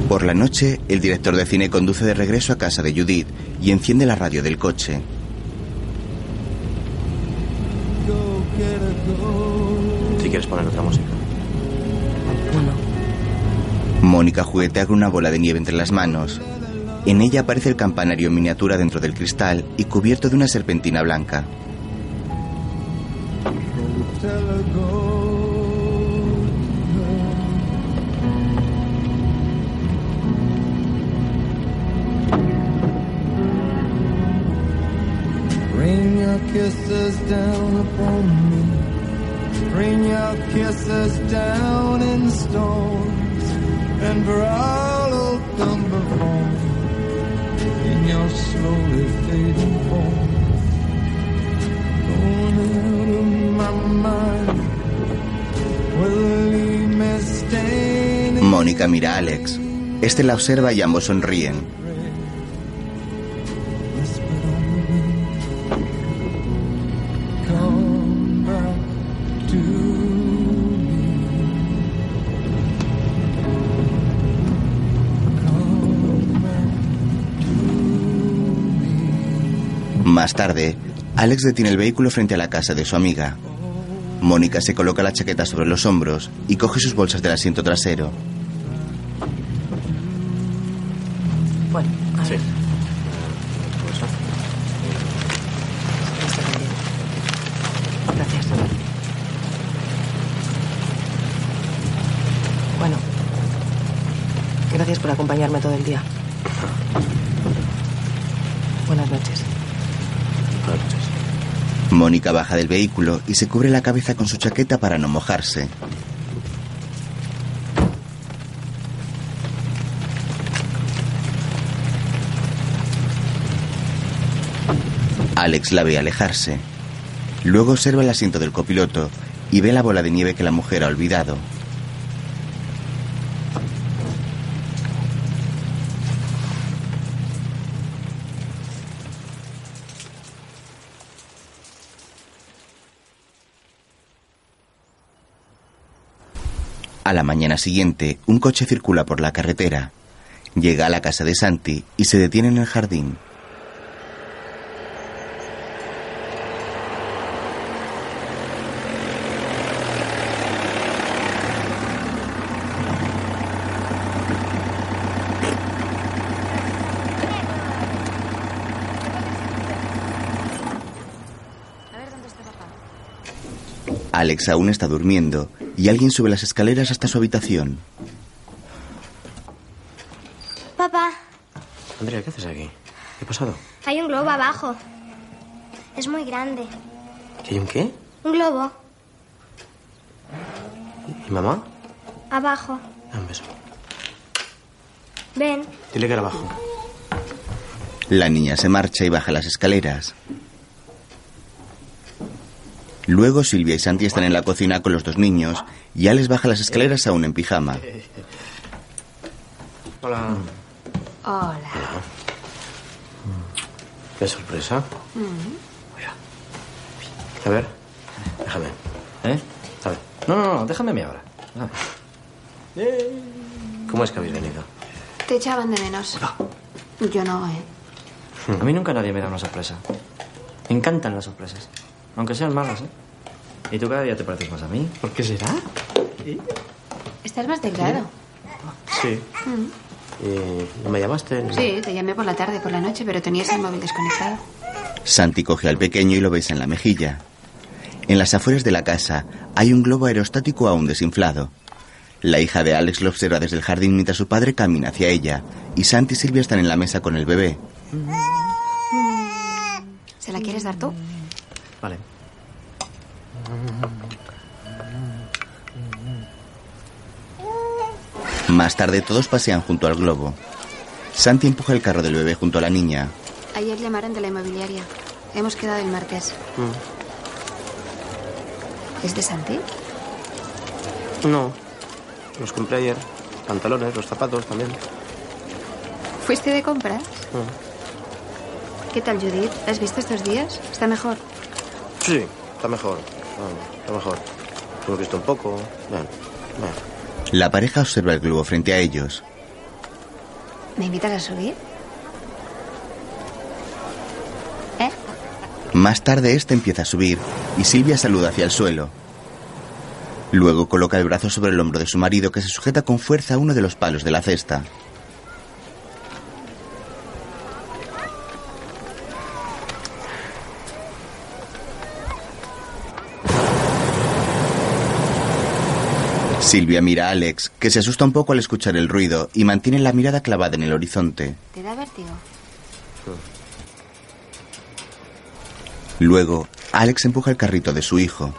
Por la noche, el director de cine conduce de regreso a casa de Judith y enciende la radio del coche. Si quieres poner otra música. No, no. Mónica juguetea con una bola de nieve entre las manos. En ella aparece el campanario en miniatura dentro del cristal y cubierto de una serpentina blanca. Your kisses down upon me. Rain your kisses down in storms. And come before me in your slowly fading form. Going out of my mind. Mónica mira a Alex. Este la observa y ambos sonríen. Más tarde, Alex detiene el vehículo frente a la casa de su amiga. Mónica se coloca la chaqueta sobre los hombros y coge sus bolsas del asiento trasero. Mónica baja del vehículo y se cubre la cabeza con su chaqueta para no mojarse. Alex la ve alejarse. Luego observa el asiento del copiloto y ve la bola de nieve que la mujer ha olvidado. A la mañana siguiente, un coche circula por la carretera. Llega a la casa de Santi y se detiene en el jardín. Alex aún está durmiendo y alguien sube las escaleras hasta su habitación. Papá, Andrea, ¿qué haces aquí? ¿Qué ha pasado? hay un globo abajo. Es muy grande. ¿Que hay un qué? Un globo, ¿Y mamá? abajo. Dame un beso. Ven. Dile que era abajo. La niña se marcha y baja las escaleras. Luego Silvia y Santi están en la cocina con los dos niños y Alex baja las escaleras aún en pijama. Hola. Hola. Qué sorpresa. Mira. A ver, déjame. ¿Eh? A ver, No, no, no, déjame a mí ahora. ¿cómo es que habéis venido? Te echaban de menos. Yo no, ¿eh? A mí nunca nadie me da una sorpresa. Me encantan las sorpresas. Aunque sean malas, ¿eh? Y tú cada día te pareces más a mí. ¿Por qué será? Estás más delgado. Sí. ¿Y no me llamaste? Sí, te llamé por la tarde, por la noche, pero tenías el móvil desconectado. Santi coge al pequeño y lo besa en la mejilla. En las afueras de la casa hay un globo aerostático aún desinflado. La hija de Alex lo observa desde el jardín mientras su padre camina hacia ella y Santi y Silvia están en la mesa con el bebé. ¿Se la quieres dar tú? Vale. Más tarde todos pasean junto al globo. Santi empuja el carro del bebé junto a la niña. Ayer llamaron de la inmobiliaria. Hemos quedado el martes. ¿Es de Santi? No. Los compré ayer. Pantalones, los zapatos también. ¿Fuiste de compras? ¿Qué tal, Judith? ¿La has visto estos días? ¿Está mejor? Sí, está mejor. Está mejor. Hemos visto un poco. Bien, bien. La pareja observa el globo frente a ellos. ¿Me invitas a subir? ¿Eh? Más tarde este empieza a subir y Silvia saluda hacia el suelo. Luego coloca el brazo sobre el hombro de su marido que se sujeta con fuerza a uno de los palos de la cesta. Silvia mira a Alex, que se asusta un poco al escuchar el ruido y mantiene la mirada clavada en el horizonte. ¿Te da vértigo? Luego, Alex empuja el carrito de su hijo.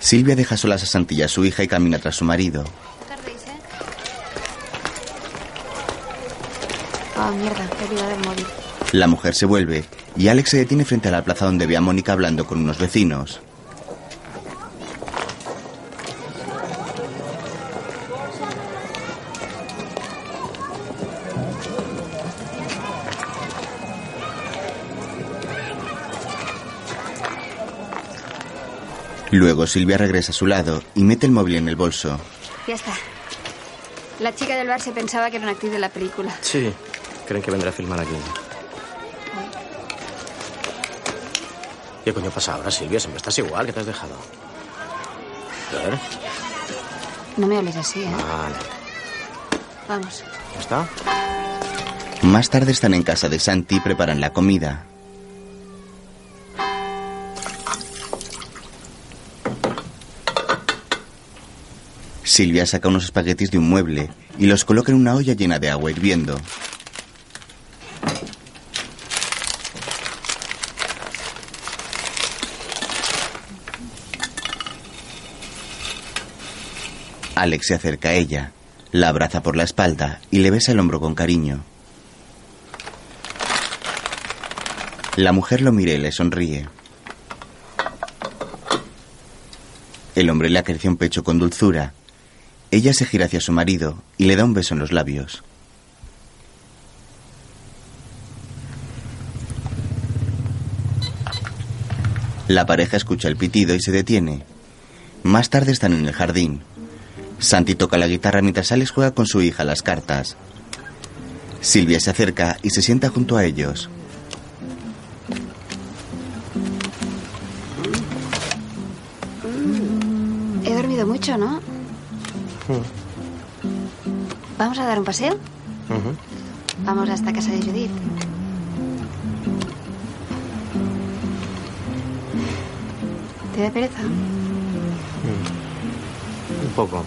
Silvia deja solas a Santilla, su hija, y camina tras su marido. tardéis, ¿eh? Oh, mierda, he móvil. La mujer se vuelve y Alex se detiene frente a la plaza donde ve a Mónica hablando con unos vecinos. Luego Silvia regresa a su lado y mete el móvil en el bolso. Ya está. La chica del bar se pensaba que era una actriz de la película. Sí, creen que vendrá a filmar aquí. ¿Qué coño pasa ahora, Silvia? Siempre estás igual, que te has dejado. A ver. No me hables así, ¿eh? Vale. Vamos. ¿Ya está? Más tarde están en casa de Santi y preparan la comida. Silvia saca unos espaguetis de un mueble y los coloca en una olla llena de agua hirviendo. Alex se acerca a ella, la abraza por la espalda y le besa el hombro con cariño. La mujer lo mira y le sonríe. El hombre le acaricia un pecho con dulzura. Ella se gira hacia su marido y le da un beso en los labios. La pareja escucha el pitido y se detiene. Más tarde están en el jardín. Santi toca la guitarra mientras Alex juega con su hija las cartas. Silvia se acerca y se sienta junto a ellos. He dormido mucho, ¿no? ¿Vamos a dar un paseo? Vamos hasta casa de Judith. ¿Te da pereza? Un poco.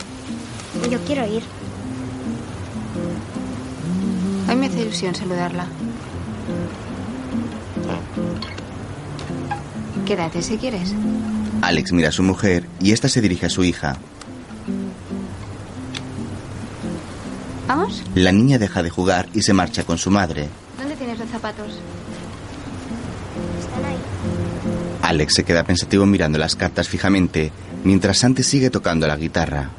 Yo quiero ir. Hoy me hace ilusión saludarla. Quédate si quieres. Alex mira a su mujer y ésta se dirige a su hija. ¿Vamos? La niña deja de jugar y se marcha con su madre. ¿Dónde tienes los zapatos? Están ahí. Alex se queda pensativo mirando las cartas fijamente mientras Santi sigue tocando la guitarra.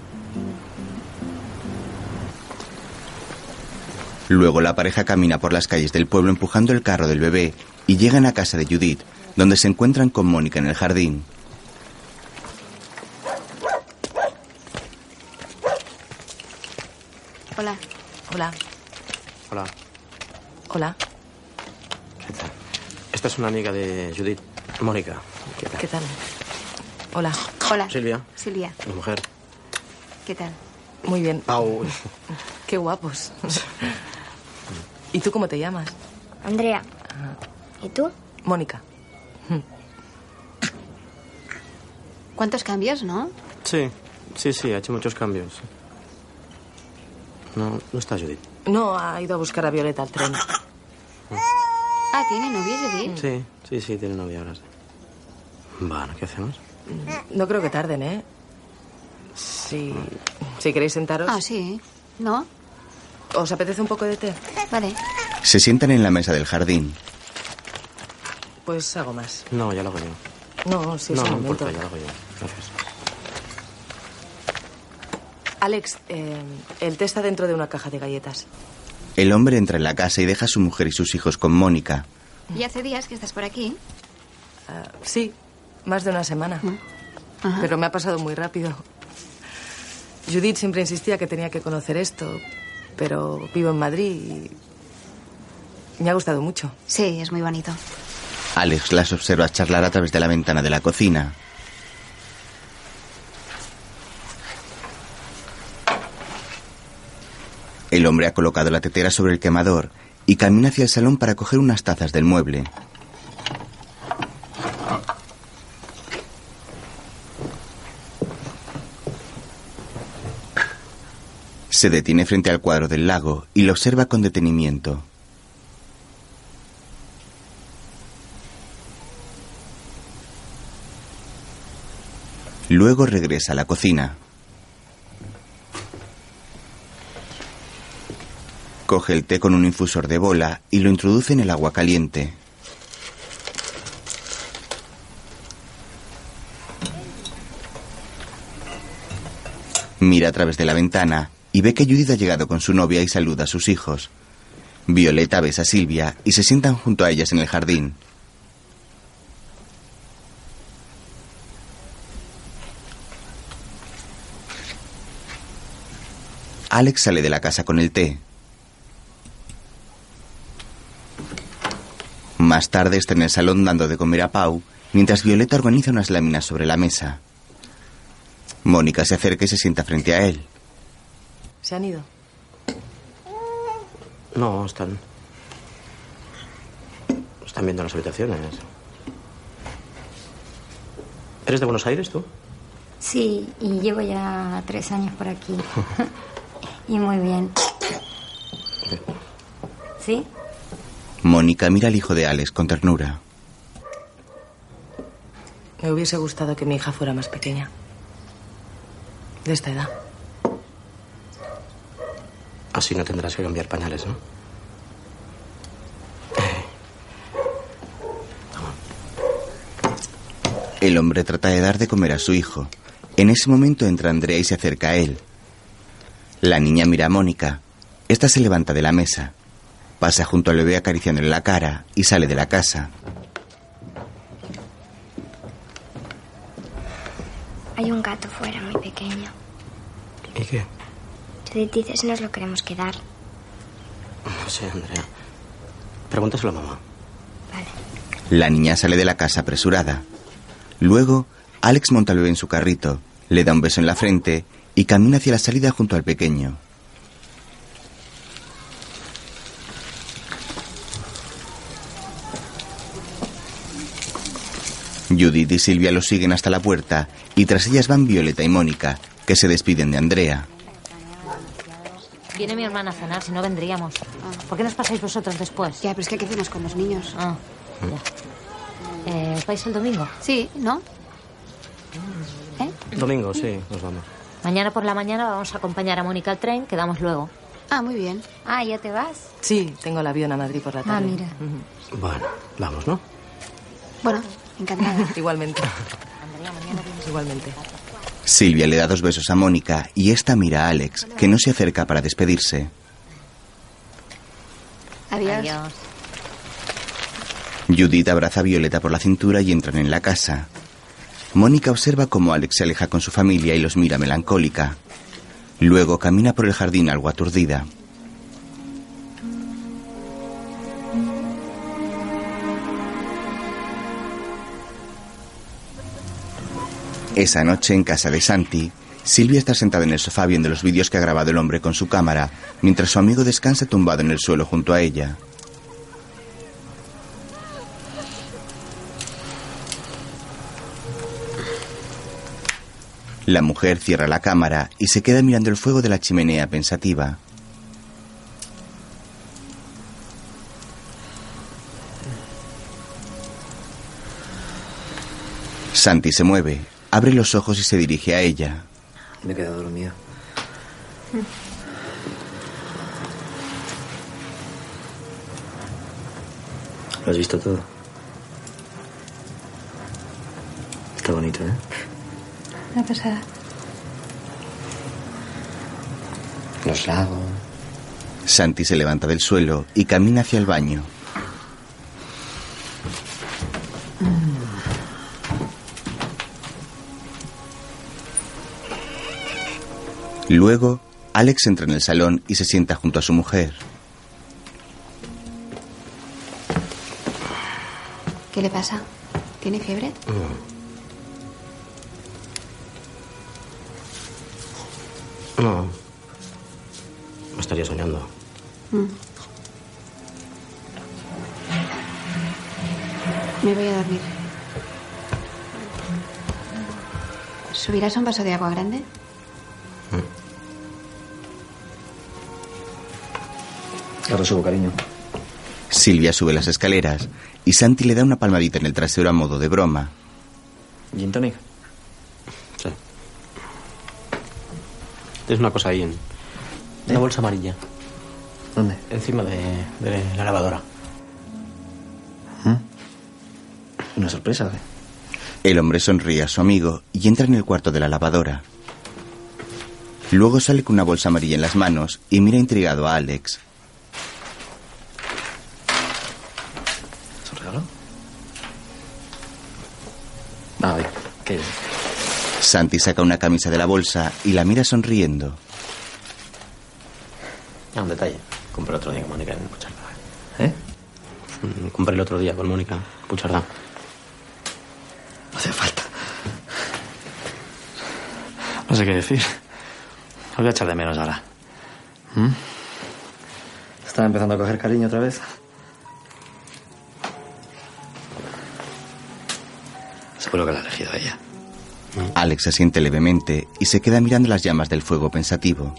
Luego la pareja camina por las calles del pueblo empujando el carro del bebé y llegan a casa de Judith, donde se encuentran con Mónica en el jardín. Hola, Hola. hola. ¿Qué tal? Esta es una amiga de Judith. Mónica. ¿Qué tal? ¿Qué tal? Hola. Hola. Silvia. Silvia, Mi mujer. ¿qué tal? Muy bien. Pau. Qué guapos. ¿Y tú cómo te llamas? Andrea. ¿Y tú? Mónica. ¿Cuántos cambios, no? Sí, sí, sí, ha hecho muchos cambios. No, no está Judith. No, ha ido a buscar a Violeta al tren. Ah, ¿tiene novio Judith? Sí, sí, sí, tiene novia ahora. sí. Bueno, ¿qué hacemos? No creo que tarden, ¿eh? Si, si queréis sentaros. Ah, sí. ¿No? ¿Os apetece un poco de té? Vale. Se sientan en la mesa del jardín. Pues hago más. No, ya lo hago yo. No, si es no, un no momento. importa, ya lo hago yo. Gracias. Alex, eh, el té está dentro de una caja de galletas. El hombre entra en la casa y deja a su mujer y sus hijos con Mónica. Y hace días que estás por aquí. Ah, sí, más de una semana. Ajá. Pero me ha pasado muy rápido. Judith siempre insistía que tenía que conocer esto, pero vivo en Madrid y me ha gustado mucho. Sí, es muy bonito. Alex las observa charlar a través de la ventana de la cocina. El hombre ha colocado la tetera sobre el quemador y camina hacia el salón para coger unas tazas del mueble. Se detiene frente al cuadro del lago y lo observa con detenimiento. Luego regresa a la cocina. Coge el té con un infusor de bola y lo introduce en el agua caliente. Mira a través de la ventana y ve que Judith ha llegado con su novia y saluda a sus hijos. Violeta besa a Silvia y se sientan junto a ellas en el jardín. Alex sale de la casa con el té. Más tarde está en el salón dando de comer a Pau, mientras Violeta organiza unas láminas sobre la mesa. Mónica se acerca y se sienta frente a él. ¿Se han ido? No, están. Están viendo las habitaciones. ¿Eres de Buenos Aires tú? Sí, y llevo ya tres años por aquí. y muy bien. ¿Sí? Mónica mira al hijo de Alex con ternura. Me hubiese gustado que mi hija fuera más pequeña. De esta edad. Así no tendrás que cambiar pañales, ¿no? El hombre trata de dar de comer a su hijo. En ese momento entra Andrea y se acerca a él. La niña mira a Mónica. Esta se levanta de la mesa. Pasa junto al bebé acariciándole la cara y sale de la casa. Hay un gato fuera muy pequeño. ¿Y qué? Judith dice si nos lo queremos quedar. No sé, Andrea. Pregúntaselo a mamá. La niña sale de la casa apresurada. Luego, Alex monta al bebé en su carrito, le da un beso en la frente y camina hacia la salida junto al pequeño. Judith y Silvia los siguen hasta la puerta y tras ellas van Violeta y Mónica, que se despiden de Andrea. Viene mi hermana a cenar, si no vendríamos. ¿Por qué nos pasáis vosotros después? Ya, pero es que aquí cenas con los niños. Ah, ya. Eh, ¿Os vais el domingo? Sí, ¿no? Domingo, sí, nos vamos. Mañana por la mañana vamos a acompañar a Mónica al tren, quedamos luego. Ah, muy bien. Ah, ¿ya te vas? Sí, tengo el avión a Madrid por la tarde. Ah, mira. Bueno, vamos, ¿no? Bueno, encantada. Igualmente. Igualmente. Silvia le da dos besos a Mónica y esta mira a Alex, que no se acerca para despedirse. Adiós. Judith abraza a Violeta por la cintura y entran en la casa. Mónica observa cómo Alex se aleja con su familia y los mira melancólica. Luego camina por el jardín algo aturdida. Esa noche en casa de Santi, Silvia está sentada en el sofá viendo los vídeos que ha grabado el hombre con su cámara, mientras su amigo descansa tumbado en el suelo junto a ella. La mujer cierra la cámara y se queda mirando el fuego de la chimenea pensativa. Santi se mueve, abre los ojos y se dirige a ella. Me he quedado dormido. ¿Lo has visto todo? Está bonito, ¿eh? Una pasada. Los lagos. Santi se levanta del suelo y camina hacia el baño. Luego, Alex entra en el salón y se sienta junto a su mujer. ¿Qué le pasa? ¿Tiene fiebre? No. Me estaría soñando. Mm. Me voy a dormir. ¿Subirás un vaso de agua grande? Ahora subo, cariño. Silvia sube las escaleras y Santi le da una palmadita en el trasero a modo de broma. ¿Gin tonic? Sí. Tienes una cosa ahí en. Una bolsa amarilla. ¿Dónde? Encima de, de la lavadora. Una sorpresa, ¿eh? El hombre sonríe a su amigo y entra en el cuarto de la lavadora. Luego sale con una bolsa amarilla en las manos y mira intrigado a Alex. ¿Es un regalo? A Santi saca una camisa de la bolsa y la mira sonriendo. Ah, un detalle. Compré el otro día con Mónica en Puchardá. ¿Eh? Mm, Compré el otro día con Mónica en Puchardá. No hace falta. No sé qué decir. Os voy a echar de menos ahora. ¿Mm? ¿Están empezando a coger cariño otra vez? Seguro que la ha elegido ella. Alex se siente levemente y se queda mirando las llamas del fuego pensativo.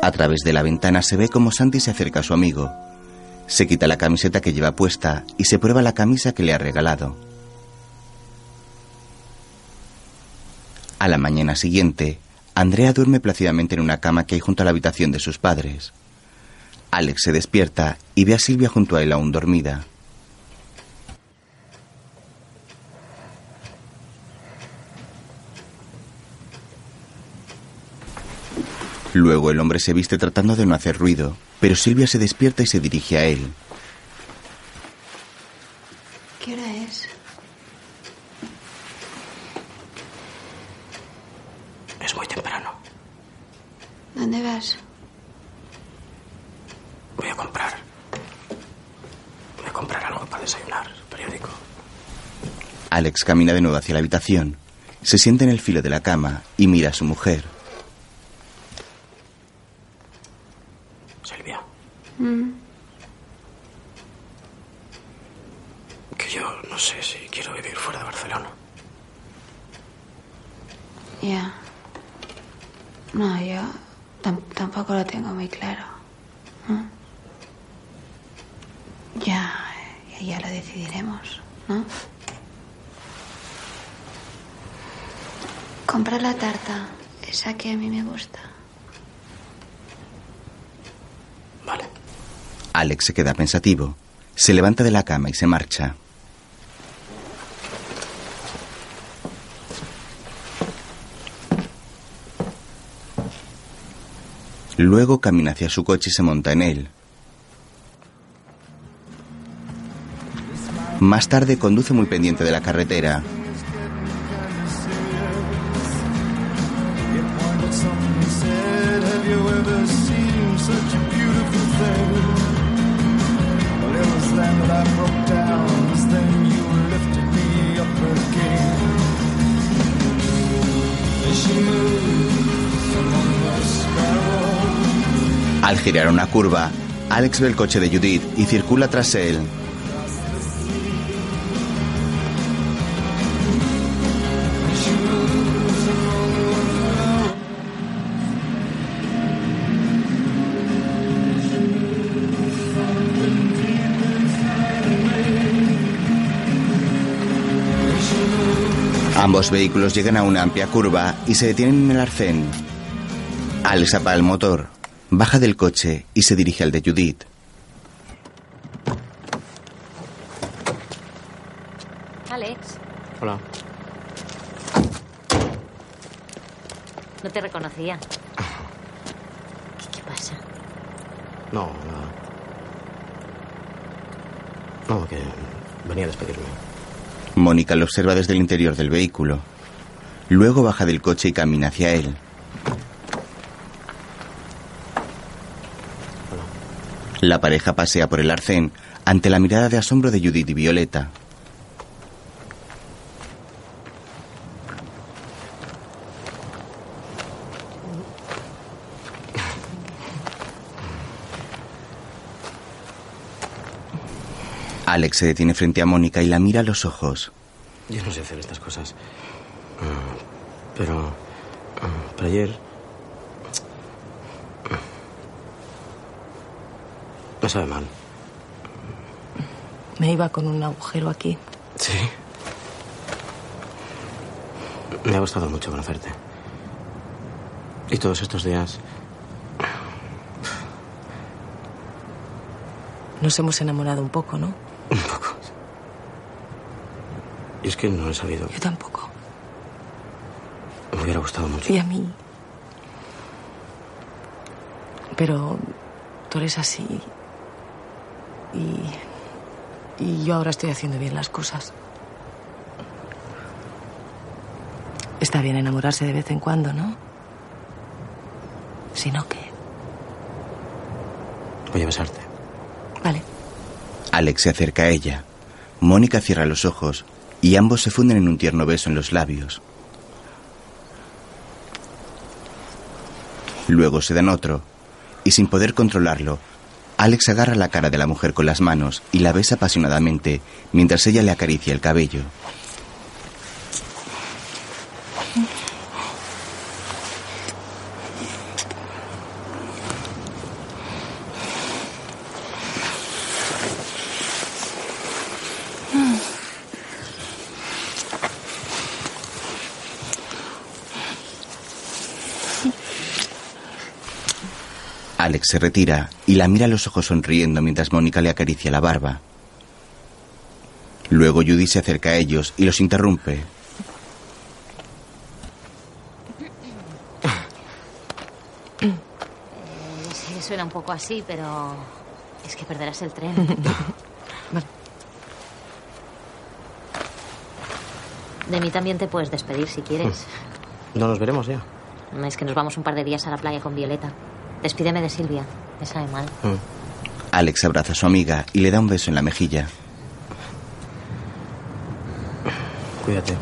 A través de la ventana se ve como Santi se acerca a su amigo. Se quita la camiseta que lleva puesta y se prueba la camisa que le ha regalado. A la mañana siguiente, Andrea duerme plácidamente en una cama que hay junto a la habitación de sus padres. Alex se despierta y ve a Silvia junto a él aún dormida. Luego el hombre se viste tratando de no hacer ruido, pero Silvia se despierta y se dirige a él. ¿Qué hora es? Es muy temprano. ¿Dónde vas? Voy a comprar. Voy a comprar algo para desayunar. Periódico. Alex camina de nuevo hacia la habitación. Se sienta en el filo de la cama y mira a su mujer. Silvia, Mm. que yo no sé si quiero vivir fuera de Barcelona. Ya. No, yo tam- tampoco lo tengo muy claro. ¿Mm? Ya, ya, lo decidiremos, ¿no? Compra la tarta, esa que a mí me gusta. Vale. Alex se queda pensativo. Se levanta de la cama y se marcha. Luego camina hacia su coche y se monta en él. Más tarde conduce muy pendiente de la carretera. Al girar una curva, Alex ve el coche de Judith y circula tras él. Ambos vehículos llegan a una amplia curva y se detienen en el arcén. Alex apaga el motor, baja del coche y se dirige al de Judith. Alex, Hola. no te reconocía. ¿Qué, qué pasa? No, nada. No, que venía a despedirme. Mónica lo observa desde el interior del vehículo. Luego baja del coche y camina hacia él. La pareja pasea por el arcén ante la mirada de asombro de Judith y Violeta. Alex se detiene frente a Mónica y la mira a los ojos. Yo no sé hacer estas cosas. Ah, pero Pero ayer... Me sabe mal. Me iba con un agujero aquí. Sí. Me ha gustado mucho conocerte. Y todos estos días... Nos hemos enamorado un poco, ¿no? Un poco. Y es que no he sabido. Yo tampoco. Me hubiera gustado mucho. Y a mí. Pero tú eres así. Y. Y yo ahora estoy haciendo bien las cosas. Está bien enamorarse de vez en cuando, ¿no? Si no, ¿qué? Voy a besarte. Alex se acerca a ella. Mónica cierra los ojos y ambos se funden en un tierno beso en los labios. Luego se dan otro, y sin poder controlarlo, Alex agarra la cara de la mujer con las manos y la besa apasionadamente mientras ella le acaricia el cabello. Alex se retira y la mira a los ojos sonriendo mientras Mónica le acaricia la barba. Luego Judy se acerca a ellos y los interrumpe. Que suena un poco así, pero es que perderás el tren. De mí también te puedes despedir si quieres. No nos veremos ya. Es que nos vamos un par de días a la playa con Violeta. Despídeme de Silvia. Me sabe mal. Alex abraza a su amiga y le da un beso en la mejilla. Cuídate.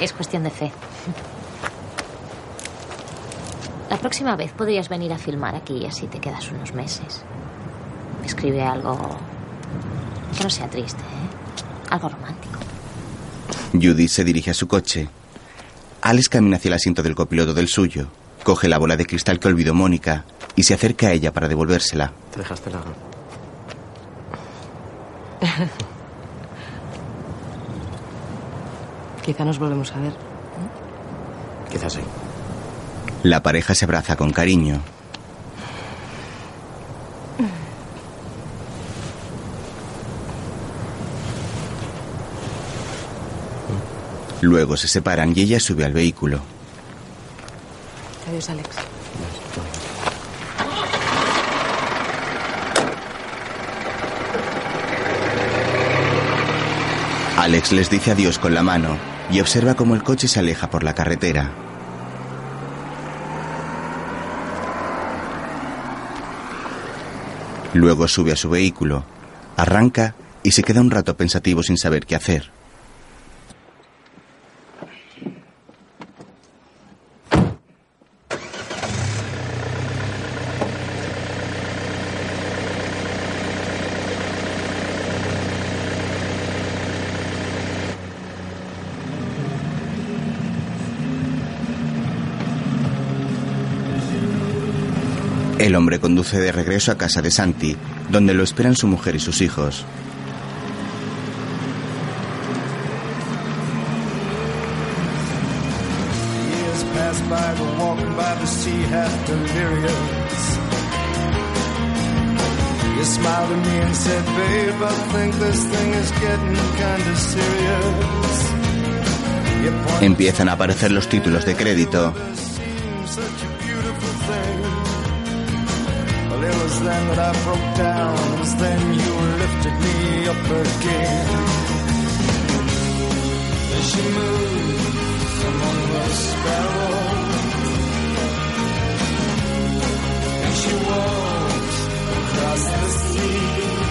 Es cuestión de fe. La próxima vez podrías venir a filmar aquí y así te quedas unos meses. Escribe algo que no sea triste, ¿eh? Algo romántico. Judy se dirige a su coche. Alex camina hacia el asiento del copiloto del suyo, coge la bola de cristal que olvidó Mónica y se acerca a ella para devolvérsela. Te dejaste la... Quizá nos volvemos a ver. Quizás sí. La pareja se abraza con cariño. Luego se separan y ella sube al vehículo. Adiós, Alex. Alex les dice adiós con la mano y observa cómo el coche se aleja por la carretera. Luego sube a su vehículo, arranca y se queda un rato pensativo sin saber qué hacer. El hombre conduce de regreso a casa de Santi, donde lo esperan su mujer y sus hijos. Years pass by, we're walking by the then that I broke down. It was then you lifted me up again. As she moved among the sparrows, and she walked across the sea.